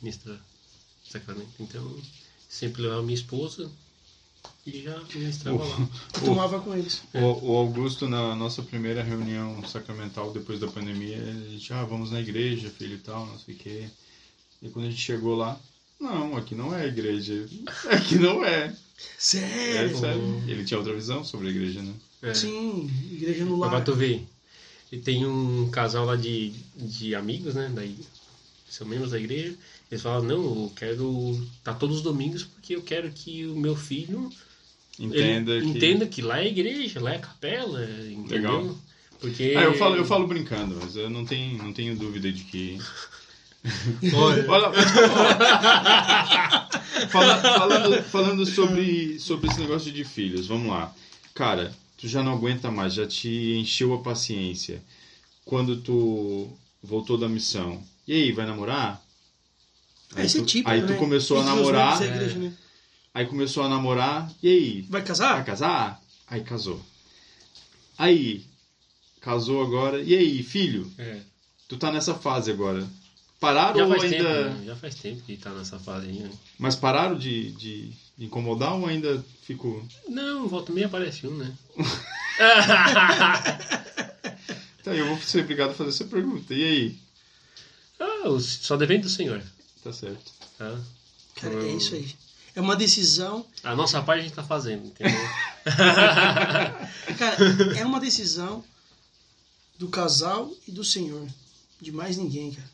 ministrar o sacramento. Então, sempre levava minha esposa e já ministrava lá. Eu tomava com eles. O, o Augusto, na nossa primeira reunião sacramental depois da pandemia, a gente, ah, vamos na igreja, filho e tal, não sei o quê. E quando a gente chegou lá, não, aqui não é a igreja. [laughs] Aqui não é. É Sério? sério. Ele tinha outra visão sobre a igreja, né? É. Sim, igreja no lar. pra tu ver, e tem um casal lá de, de amigos, né? Daí, são membros da igreja. Eles falam, não, eu quero estar todos os domingos porque eu quero que o meu filho Entenda que. entenda que lá é igreja, lá é capela, entendeu? Legal. Porque. Ah, eu falo, eu falo brincando, mas eu não tenho, não tenho dúvida de que. [laughs] Olha, Olha, [laughs] Fala- falando, falando sobre, sobre esse negócio de filhos, vamos lá. Cara, tu já não aguenta mais, já te encheu a paciência. Quando tu voltou da missão, e aí, vai namorar? Aí Esse é tu, tipo, aí né? tu começou a namorar, igreja, né? aí começou a namorar, e aí, Vai vai casar? casar? Aí casou. Aí, casou agora, e aí, filho? é, Tu tá nessa fase agora. Pararam já ou ainda. tempo, né? Já faz tempo que tá nessa fase aí, né? Mas pararam de, de, incomodar ou ainda ficou. Não, volta meia aparece um, né? [laughs] Então, eu vou ser obrigado a fazer essa pergunta. E aí? ah, o- só depende do senhor. Tá certo. Tá? Cara, é isso aí. É uma decisão. A nossa parte a gente tá fazendo, entendeu? [laughs] Cara, é uma decisão do casal e do Senhor. De mais ninguém, cara.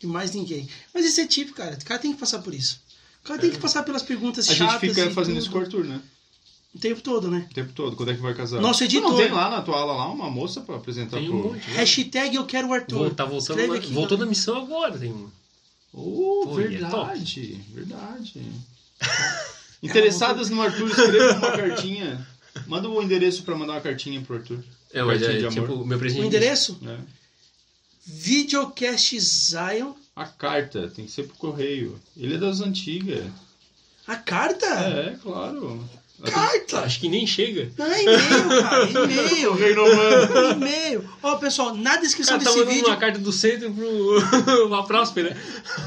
De mais ninguém. Mas isso é tipo, cara. O cara tem que passar por isso. O cara tem que passar pelas perguntas A chatas. gente fica fazendo tudo. isso com o Arthur, né? O tempo todo, né? O tempo todo. Quando é que vai casar? Nosso editor. Não tem lá na tua aula lá uma moça pra apresentar Tem um pro. monte. né? Hashtag eu quero o Arthur. Vou- Tá voltando, na- aqui, voltou da missão agora, tem um. Oh, Pô, e é verdade. Verdade. [laughs] Interessadas no Arthur, escreva uma [laughs] cartinha. Manda o endereço pra mandar uma cartinha pro Arthur. É, mas Cartinha é de tipo, amor. o meu O presidente. endereço? Né? Videocast Zion. A carta, tem que ser pro correio. Ele é das antigas. A carta? É, claro. Carta? Acho que nem chega. Não, é e-mail, cara. E-mail. [laughs] E-mail. Ó, pessoal, na descrição cara tá desse mandando vídeo. uma carta do centro pro [laughs] pra Próspera.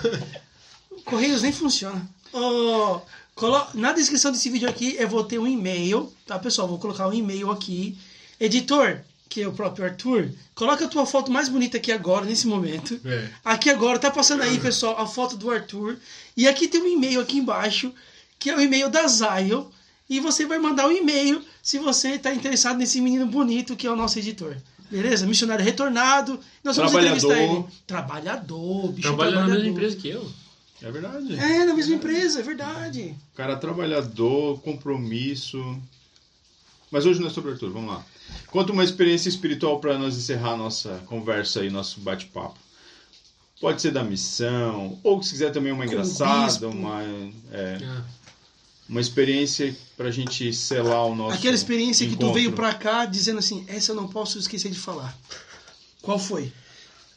[laughs] Correios nem funciona. Ó, colo- Na descrição desse vídeo aqui eu vou ter um e-mail, tá, pessoal? Vou colocar um e-mail aqui. Editor, que é o próprio Arthur, coloca a tua foto mais bonita aqui agora, nesse momento. É. Aqui agora, tá passando aí, pessoal, a foto do Arthur. E aqui tem um e-mail aqui embaixo, que é o e-mail da Zion. E você vai mandar um e-mail se você tá interessado nesse menino bonito que é o nosso editor. Beleza? Missionário retornado. Nós vamos Trabalhador. entrevistar ele. Trabalhador, bicho Trabalha na trabalhador. mesma empresa que eu. É verdade. É, na mesma empresa, é verdade. Cara trabalhador, compromisso. Mas hoje não é sobre Arthur, vamos lá. Conta uma experiência espiritual para nós encerrar a nossa conversa e nosso bate-papo. Pode ser da missão, ou se quiser também uma engraçada, uma, é, Ah, uma experiência pra gente selar o nosso. Aquela experiência que tu encontro. veio pra cá dizendo assim, essa eu não posso esquecer de falar. Qual foi?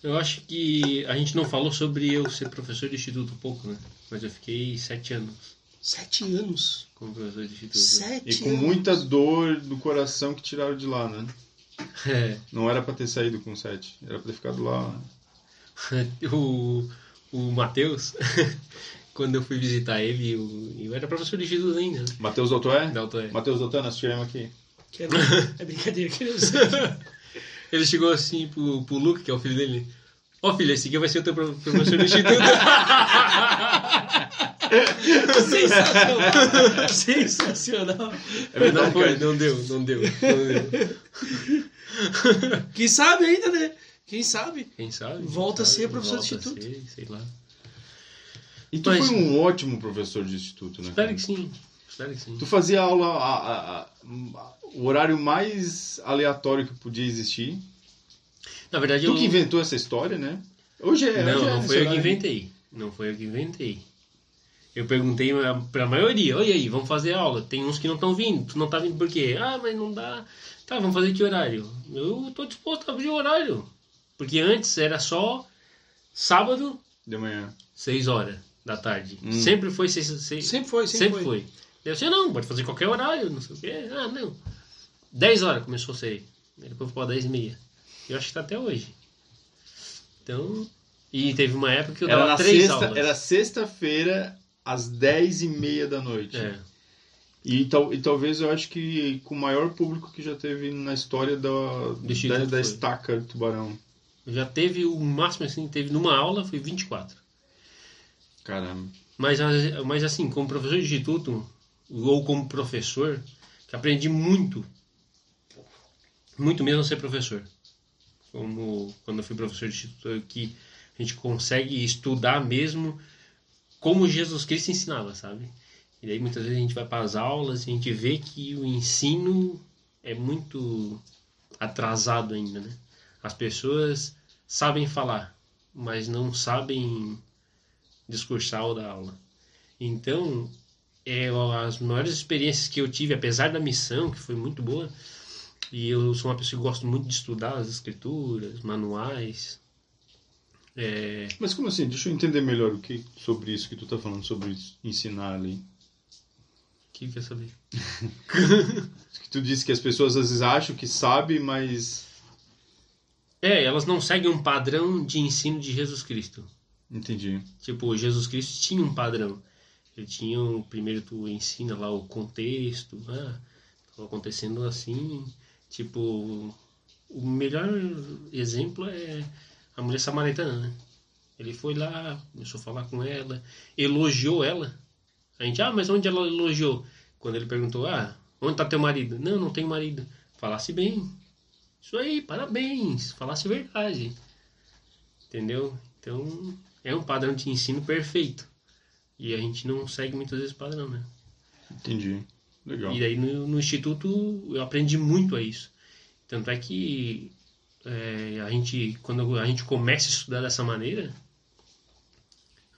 Eu acho que a gente não falou sobre eu ser professor de instituto um pouco, né? Mas eu fiquei sete anos Sete anos. como professor de instituto. Sete E com anos. muita dor no coração que tiraram de lá, né? É. Não era pra ter saído com sete, era pra ter ficado lá. [laughs] o, o Matheus, quando eu fui visitar ele, eu, eu era professor de instituto ainda, né? Matheus Doutor Da Altoé. Matheus Doutor, nós tiramos aqui. Quero... [laughs] É brincadeira, quero Ele chegou assim pro, pro Luke, que é o filho dele. Ó filho, esse aqui vai ser o teu pro- professor de instituto. [laughs] Sensacional. Sensacional. É verdade, não foi, não deu, não deu. Não deu. [laughs] Quem sabe ainda, né? Quem sabe? Quem sabe? Volta a Quem ser sabe? professor de a instituto. ser, sei lá. E tu Mas- foi um ótimo professor de instituto, né? Espero cara? que sim. Espero que sim. Tu fazia aula a- a- a- o horário mais aleatório que podia existir. Na verdade, Tu eu... que inventou essa história, né? Hoje é. Não, hoje é não foi eu que inventei. Não foi eu que inventei. Eu perguntei pra maioria, oi aí, vamos fazer aula. Tem uns que não estão vindo. Tu não tá vindo por quê? Ah, mas não dá. Tá, vamos fazer que horário? Eu tô disposto a abrir o horário. Porque antes era só sábado De manhã. 6 horas da tarde. Hum. Sempre foi 6 seis, Sempre foi, sempre, Sempre foi. Eu disse, não, pode fazer qualquer horário, não sei o quê. Ah, não. 10 horas começou a. Aí Depois ficou 10 e meia. Eu acho que tá até hoje. Então. E teve uma época que eu Era dava na três sexta, aulas. era sexta-feira, às 10 e meia da noite. É. E, tal, e talvez eu acho que com o maior público que já teve na história da, da, da foi. estaca do Tubarão. Já teve o máximo assim, teve numa aula foi 24. Caramba. Mas, mas assim, como professor de instituto, ou como professor, que aprendi muito. Muito mesmo a ser professor. Como quando eu fui professor de instituto, que a gente consegue estudar mesmo como Jesus Cristo ensinava, sabe? E daí muitas vezes a gente vai para as aulas e a gente vê que o ensino é muito atrasado ainda, né? As pessoas sabem falar, mas não sabem discursar ou dar aula. Então, é, as maiores experiências que eu tive, apesar da missão, que foi muito boa, e eu sou uma pessoa que gosto muito de estudar as escrituras, manuais. É, Mas como assim? Deixa eu entender melhor o que sobre isso que tu tá falando, sobre ensinar ali. o que quer saber? [laughs] Que tu disse que as pessoas às vezes acham que sabe, mas. É, elas não seguem um padrão de ensino de Jesus Cristo. Entendi. Tipo, Jesus Cristo tinha um padrão. Ele tinha, um- primeiro tu ensina lá o contexto, ah, estava acontecendo assim. Tipo, o melhor exemplo é a mulher samaritana, né? Ele foi lá, começou a falar com ela, elogiou ela. A gente, ah, mas onde ela elogiou? Quando ele perguntou, ah, onde está teu marido? Não, não tenho marido. Falasse bem. Isso aí, parabéns. Falasse verdade. Entendeu? Então, é um padrão de ensino perfeito. E a gente não segue muitas vezes o padrão, né? Entendi. Legal. E daí no, no instituto eu aprendi muito a isso. Tanto é que é, a gente, quando a gente começa a estudar dessa maneira,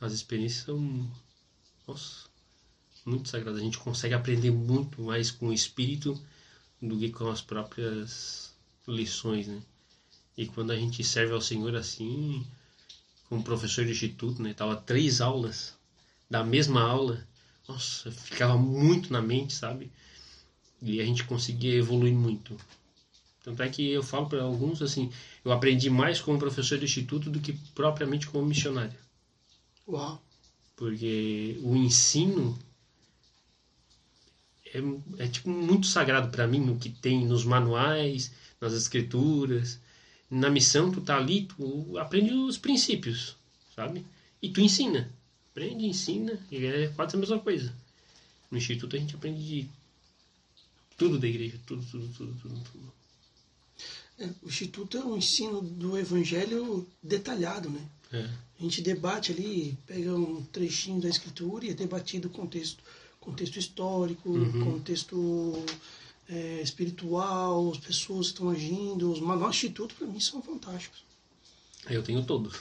as experiências são, nossa, muito sagradas. A gente consegue aprender muito mais com o espírito do que com as próprias lições, né? E quando a gente serve ao Senhor assim, como professor de instituto, né? Tava três aulas da mesma aula, nossa, ficava muito na mente, sabe? E a gente conseguia evoluir muito. Tanto é que eu falo para alguns assim, eu aprendi mais como professor de instituto do que propriamente como missionário. Uau. Porque o ensino é, é tipo muito sagrado para mim, o que tem nos manuais, nas escrituras. Na missão, tu tá ali, tu aprende os princípios, sabe? E tu ensina. Aprende, ensina, e é quase a mesma coisa. No instituto a gente aprende de tudo da igreja, tudo, tudo, tudo, tudo. tudo. É, o Instituto é um ensino do Evangelho detalhado, né? É. A gente debate ali, pega um trechinho da escritura e é debatido o contexto, contexto histórico, Uhum. contexto é, espiritual, as pessoas que estão agindo. Os manuais do Instituto, para mim, são fantásticos. Eu tenho todos.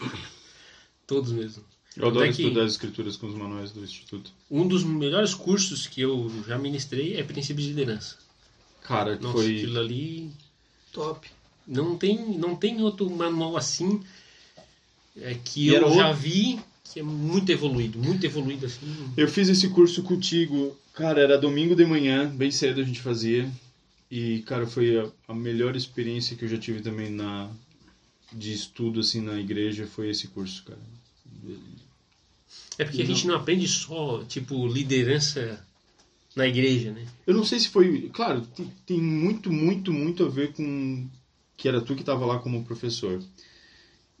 [laughs] todos mesmo. Eu adoro Até que- estudar as escrituras com os manuais do Instituto. Um dos melhores cursos que eu já ministrei é Princípios de Liderança. Cara, que Nossa, foi. aquilo ali Top. não tem, não tem outro manual assim é, que E eu já outro- vi que é muito evoluído, muito evoluído assim. Eu fiz esse curso contigo, cara, era domingo de manhã, bem cedo a gente fazia. E, cara, foi a, a melhor experiência que eu já tive também na de estudo assim na igreja foi esse curso, cara. É porque a gente não aprende só, tipo, liderança na igreja, né? Eu não sei se foi, claro, tem, tem muito, muito, muito a ver com que era tu que estava lá como professor.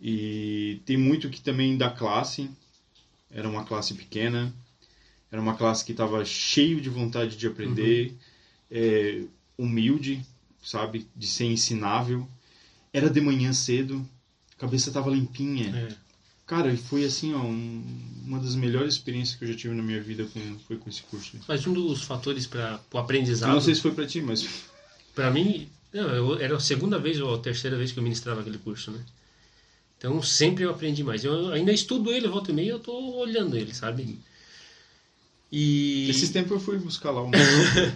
E tem muito que também da classe, era uma classe pequena, era uma classe que estava cheio de vontade de aprender, é, humilde, sabe, de ser ensinável. Era de manhã cedo, cabeça estava limpinha. É. Cara, e foi assim, ó, um- uma das melhores experiências que eu já tive na minha vida com, foi com esse curso. Mas um dos fatores para o Eu aprendizado, não sei se foi pra ti, mas para mim, não, eu, era a segunda vez ou a terceira vez que eu ministrava aquele curso, né? Então sempre eu aprendi mais. Eu ainda estudo ele, volta e meia, eu tô olhando ele, sabe? E Esses tempos eu fui buscar lá [laughs] uma.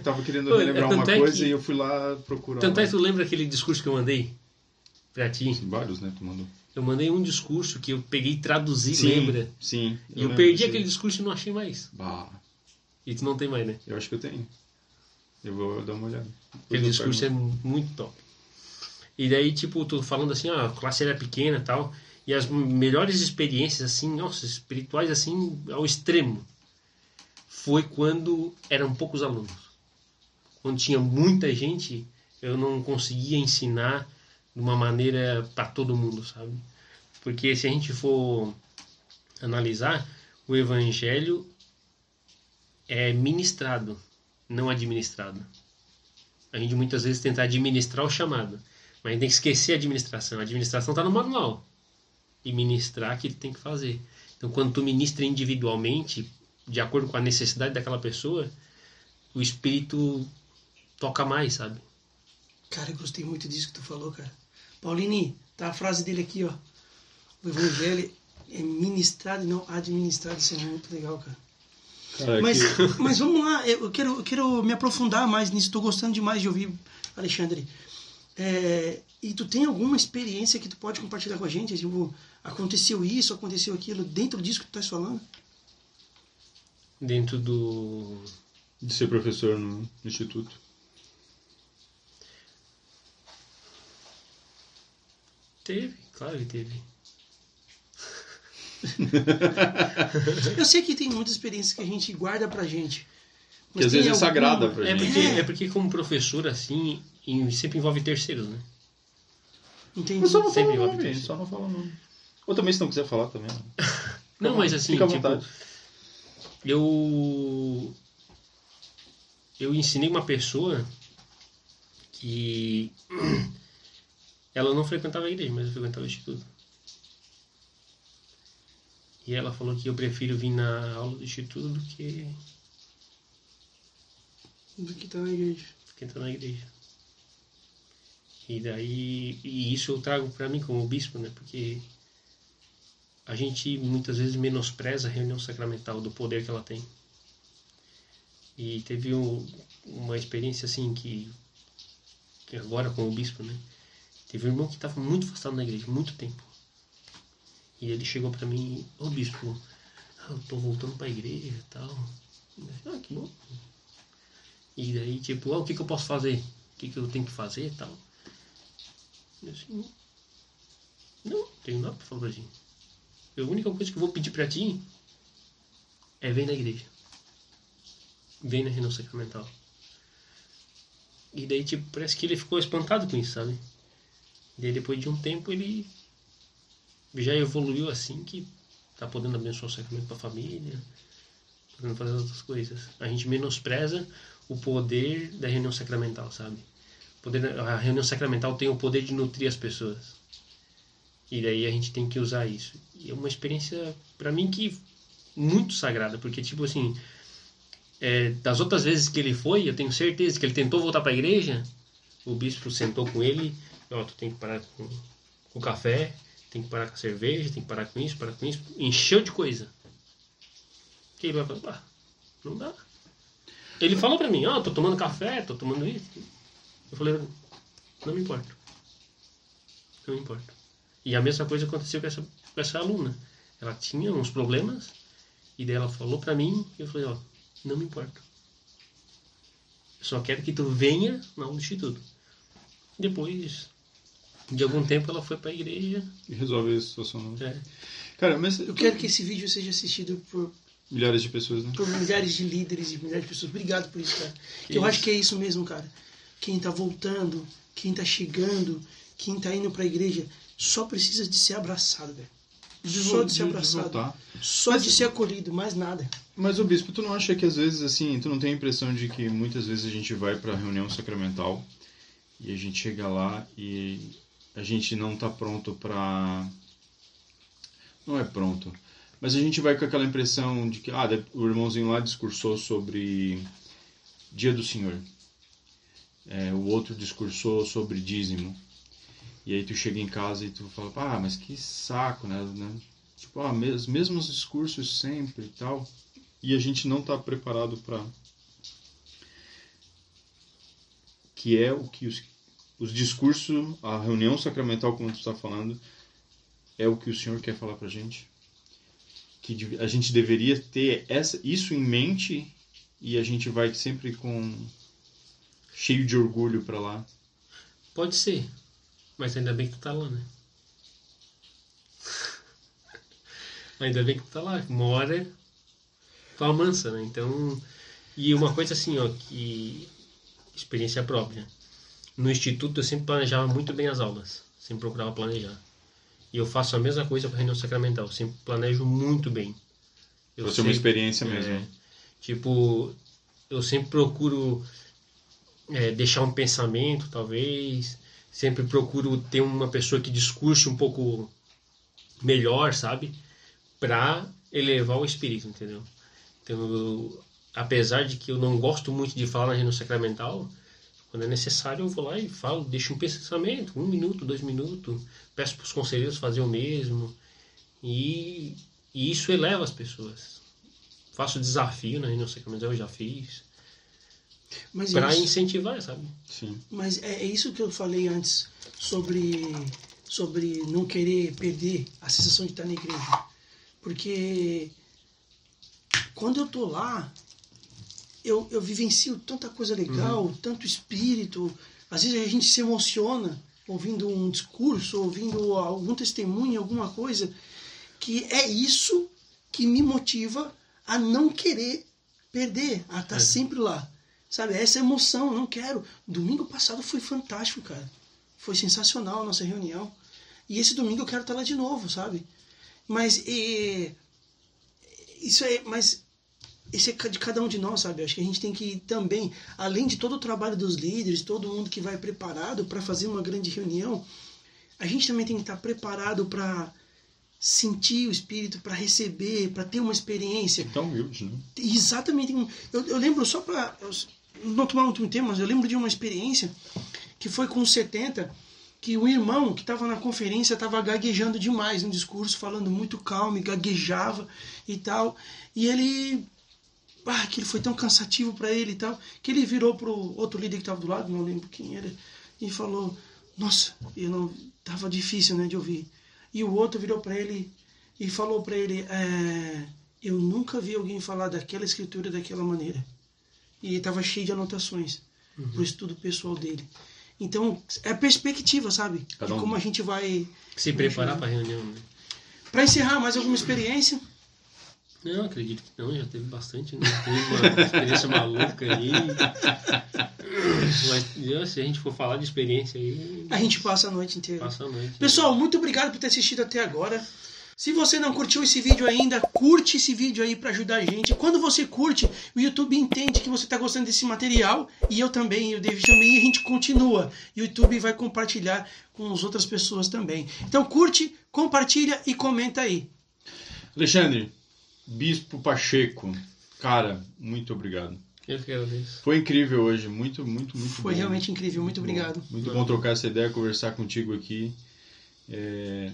tava querendo relembrar uma é coisa que- e eu fui lá procurar. Tanto é lá. que tu lembra aquele discurso que eu mandei? pra ti. Vários, né? Tu mandou. Eu mandei um discurso que eu peguei e traduzi, Sim, lembra? Sim. E eu, lembro perdi disso aquele discurso e não achei mais. Bah, E tu não tem mais, né? eu acho que eu tenho. Eu vou dar uma olhada. Depois Aquele eu discurso é muito top. E daí, tipo, tu falando assim, ah, a classe era pequena e tal. E as melhores experiências, assim, nossa, espirituais, assim, ao extremo. Foi quando eram poucos alunos. Quando tinha muita gente, eu não conseguia ensinar de uma maneira para todo mundo, sabe? Porque se a gente for analisar, o evangelho é ministrado, não administrado. A gente muitas vezes tenta administrar o chamado, mas a gente tem que esquecer a administração. A administração está no manual. E ministrar que tem que fazer. Então, quando tu ministra individualmente, de acordo com a necessidade daquela pessoa, o espírito toca mais, sabe? Cara, eu gostei muito disso que tu falou, cara. Paulini, tá a frase dele aqui, ó. O evangelho é ministrado e não administrado. Isso é muito legal, cara. Cara, Mas, que- mas vamos lá, eu quero, eu quero me aprofundar mais nisso. Estou gostando demais de ouvir, Alexandre. É, e tu tem alguma experiência que tu pode compartilhar com a gente? Tipo, aconteceu isso, aconteceu aquilo, dentro disso que tu estás falando? Dentro do. de ser professor no, instituto. Teve, claro que teve. [laughs] Eu sei que tem muitas experiências que a gente guarda pra gente. Que às vezes é sagrada pra É gente. porque, É. é porque como professor, assim, em- sempre envolve terceiros, né? Entendi. Só não Sempre vai nome, só não fala o nome. Ou também se não quiser falar também. [laughs] Não, mas assim, Fica à tipo, vontade. eu eu ensinei uma pessoa que [clears throat] ela não frequentava a igreja, mas eu frequentava o instituto. E ela falou que eu prefiro vir na aula do instituto do que Do que tá na igreja. do que entrar na igreja. E daí, e isso eu trago para mim como bispo, né? Porque a gente muitas vezes menospreza a reunião sacramental do poder que ela tem. E teve um- uma experiência assim que, que agora com o bispo, né? Teve um irmão que estava muito afastado na igreja, muito tempo. E ele chegou para mim, ô bispo, ah, eu tô voltando para a igreja e tal. Ah, que bom. E daí, tipo, ah, o que, que eu posso fazer? O que, que eu tenho que fazer e tal? Assim, não, não tenho nada pra falar pra ti. A única coisa que eu vou pedir pra ti é vem na igreja. Vem na reunião sacramental. E daí, tipo, parece que ele ficou espantado com isso, sabe? E daí, depois de um tempo, ele já evoluiu assim que tá podendo abençoar o sacramento pra família, podendo fazer outras coisas. A gente menospreza o poder da reunião sacramental, sabe? Poder, a reunião sacramental tem o poder de nutrir as pessoas. E daí a gente tem que usar isso. E é uma experiência, pra mim, que muito sagrada, porque, tipo assim, é, das outras vezes que ele foi, eu tenho certeza que ele tentou voltar pra igreja, o bispo sentou com ele, ó, tu tem que parar com, com o café, tem que parar com a cerveja, tem que parar com isso, parar com isso, encheu de coisa. Que ele vai falar, ah, não dá. Ele falou pra mim, ó, tô tomando café, tô tomando isso. Eu falei, não me importa. Não me importa. E a mesma coisa aconteceu com essa, com essa aluna. Ela tinha uns problemas, e daí ela falou pra mim, e eu falei, ó, não me importa. Eu só quero que tu venha na aula do instituto. Depois de algum tempo ela foi pra igreja. E resolve a situação. É, Cara, mas Eu quero que esse vídeo seja assistido por, milhares de pessoas, né? por milhares de líderes e milhares de pessoas. Obrigado por isso, cara. Que eu isso. acho que é isso mesmo, cara. Quem tá voltando, quem tá chegando, quem tá indo pra igreja, só precisa de ser abraçado, velho. Só de ser abraçado. voltar. Só Mas- de ser acolhido, mais nada. Mas, o bispo, tu não acha que às vezes, assim, tu não tem a impressão de que muitas vezes a gente vai pra reunião sacramental e a gente chega lá e a gente não tá pronto pra. Não é pronto. Mas a gente vai com aquela impressão de que, ah, o irmãozinho lá discursou sobre Dia do Senhor. É, o outro discursou sobre dízimo. E aí tu chega em casa e tu fala, ah, mas que saco, né? né? Tipo, ah, mes- mesmos discursos sempre e tal. E a gente não está preparado para que é o que os, os discursos, a reunião sacramental, como tu está falando, é o que o Senhor quer falar pra gente? Que a gente deveria ter essa, isso em mente e a gente vai sempre com cheio de orgulho pra lá. Pode ser. Mas ainda bem que tu tá lá, né? [laughs] ainda bem que tu tá lá. Uma hora tu amansa, né? Então. E uma coisa assim, ó, que. Experiência própria. No instituto eu sempre planejava muito bem as aulas. Sempre procurava planejar. E eu faço a mesma coisa para reunião sacramental. Sempre planejo muito bem. Eu Pra ser uma experiência é, mesmo. Tipo, eu sempre procuro é, deixar um pensamento, talvez. Sempre procuro ter uma pessoa que discurse um pouco melhor, sabe? Pra elevar o espírito, entendeu? Então, eu- apesar de que eu não gosto muito de falar na reunião sacramental, quando é necessário eu vou lá e falo, deixo um pensamento, um minuto, dois minutos, peço para os conselheiros fazer o mesmo. E, e isso eleva as pessoas. Faço desafio na reunião sacramental, eu já fiz. É isso, incentivar, sabe? Sim. mas é, é isso que eu falei antes sobre, sobre não querer perder a sensação de estar na igreja. Porque quando eu tô lá, eu, eu vivencio tanta coisa legal, tanto espírito. Às vezes a gente se emociona ouvindo um discurso, ouvindo algum testemunho, alguma coisa, que é isso que me motiva a não querer perder, a estar É. sempre lá. Sabe, essa emoção, não quero. Domingo passado foi fantástico, cara. Foi sensacional a nossa reunião. E esse domingo eu quero estar lá de novo, sabe? Mas e, isso é, mas isso é de cada um de nós, sabe? Acho que a gente tem que também, além de todo o trabalho dos líderes, todo mundo que vai preparado para fazer uma grande reunião, a gente também tem que estar preparado para sentir o espírito, para receber, para ter uma experiência. Tão humilde, né? Exatamente. Eu, eu lembro só para não tomar muito tempo, mas eu lembro de uma experiência que foi com os 70, que o irmão que estava na conferência estava gaguejando demais no discurso, falando muito calmo, e gaguejava e tal. E ele. Ah, aquilo foi tão cansativo para ele e tal, que ele virou pro outro líder que estava do lado, não lembro quem era, e falou: Nossa, eu não. Tava difícil, né, de ouvir. E o outro virou para ele e falou para ele: é, Eu nunca vi alguém falar daquela escritura daquela maneira. E estava cheio de anotações pro estudo pessoal dele. Então, é a perspectiva, sabe? Cada de um. Uhum. como a gente vai. Se preparar para a reunião, né? Para encerrar, mais alguma experiência? Não, acredito que não, já teve bastante, né? Teve uma experiência maluca aí. Mas Deus, se a gente for falar de experiência aí, A gente passa a noite inteira. passa a noite. Pessoal, muito obrigado por ter assistido até agora. Se você não curtiu esse vídeo ainda, curte esse vídeo aí para ajudar a gente. Quando você curte, o YouTube entende que você está gostando desse material e eu também, e o David também, e a gente continua. E o YouTube vai compartilhar com as outras pessoas também. Então curte, compartilha e comenta aí. Alexandre, Bispo Pacheco, cara, muito obrigado. Eu que agradeço. Foi incrível hoje, muito, muito, muito Foi bom. realmente incrível, muito obrigado. Bom. Muito bom trocar essa ideia, conversar contigo aqui. É,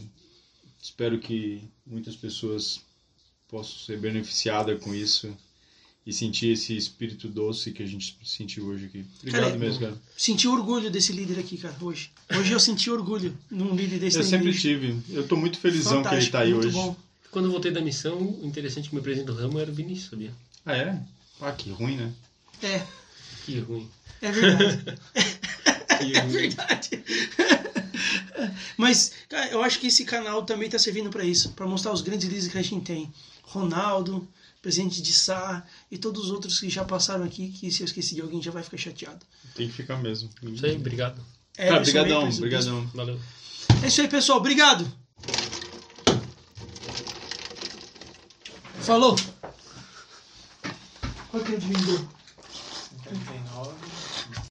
espero que muitas pessoas possam ser beneficiadas com isso e sentir esse espírito doce que a gente sentiu hoje aqui. Obrigado Cara, é mesmo, cara. Senti orgulho desse líder aqui, cara, hoje. Hoje eu senti orgulho num líder desse Eu sempre igreja. tive. Eu tô muito felizão que ele Fantástico, tá aí muito hoje. bom. Quando eu voltei da missão, o interessante é que meu presidente do ramo era o Vinícius, sabia? Ah, é? Ah, que ruim, né? É, Que ruim. é verdade. [laughs] [laughs] É verdade. [laughs] Mas, cara, eu acho que esse canal também está servindo para isso, para mostrar os grandes líderes que a gente tem. Ronaldo, presidente de Sá e todos os outros que já passaram aqui, que se eu esqueci de alguém já vai ficar chateado. Tem que ficar mesmo. Isso aí, obrigado. É, Cara, isso aí, brigadão. Valeu. É isso aí, pessoal. Obrigado. Falou. Qual que é o?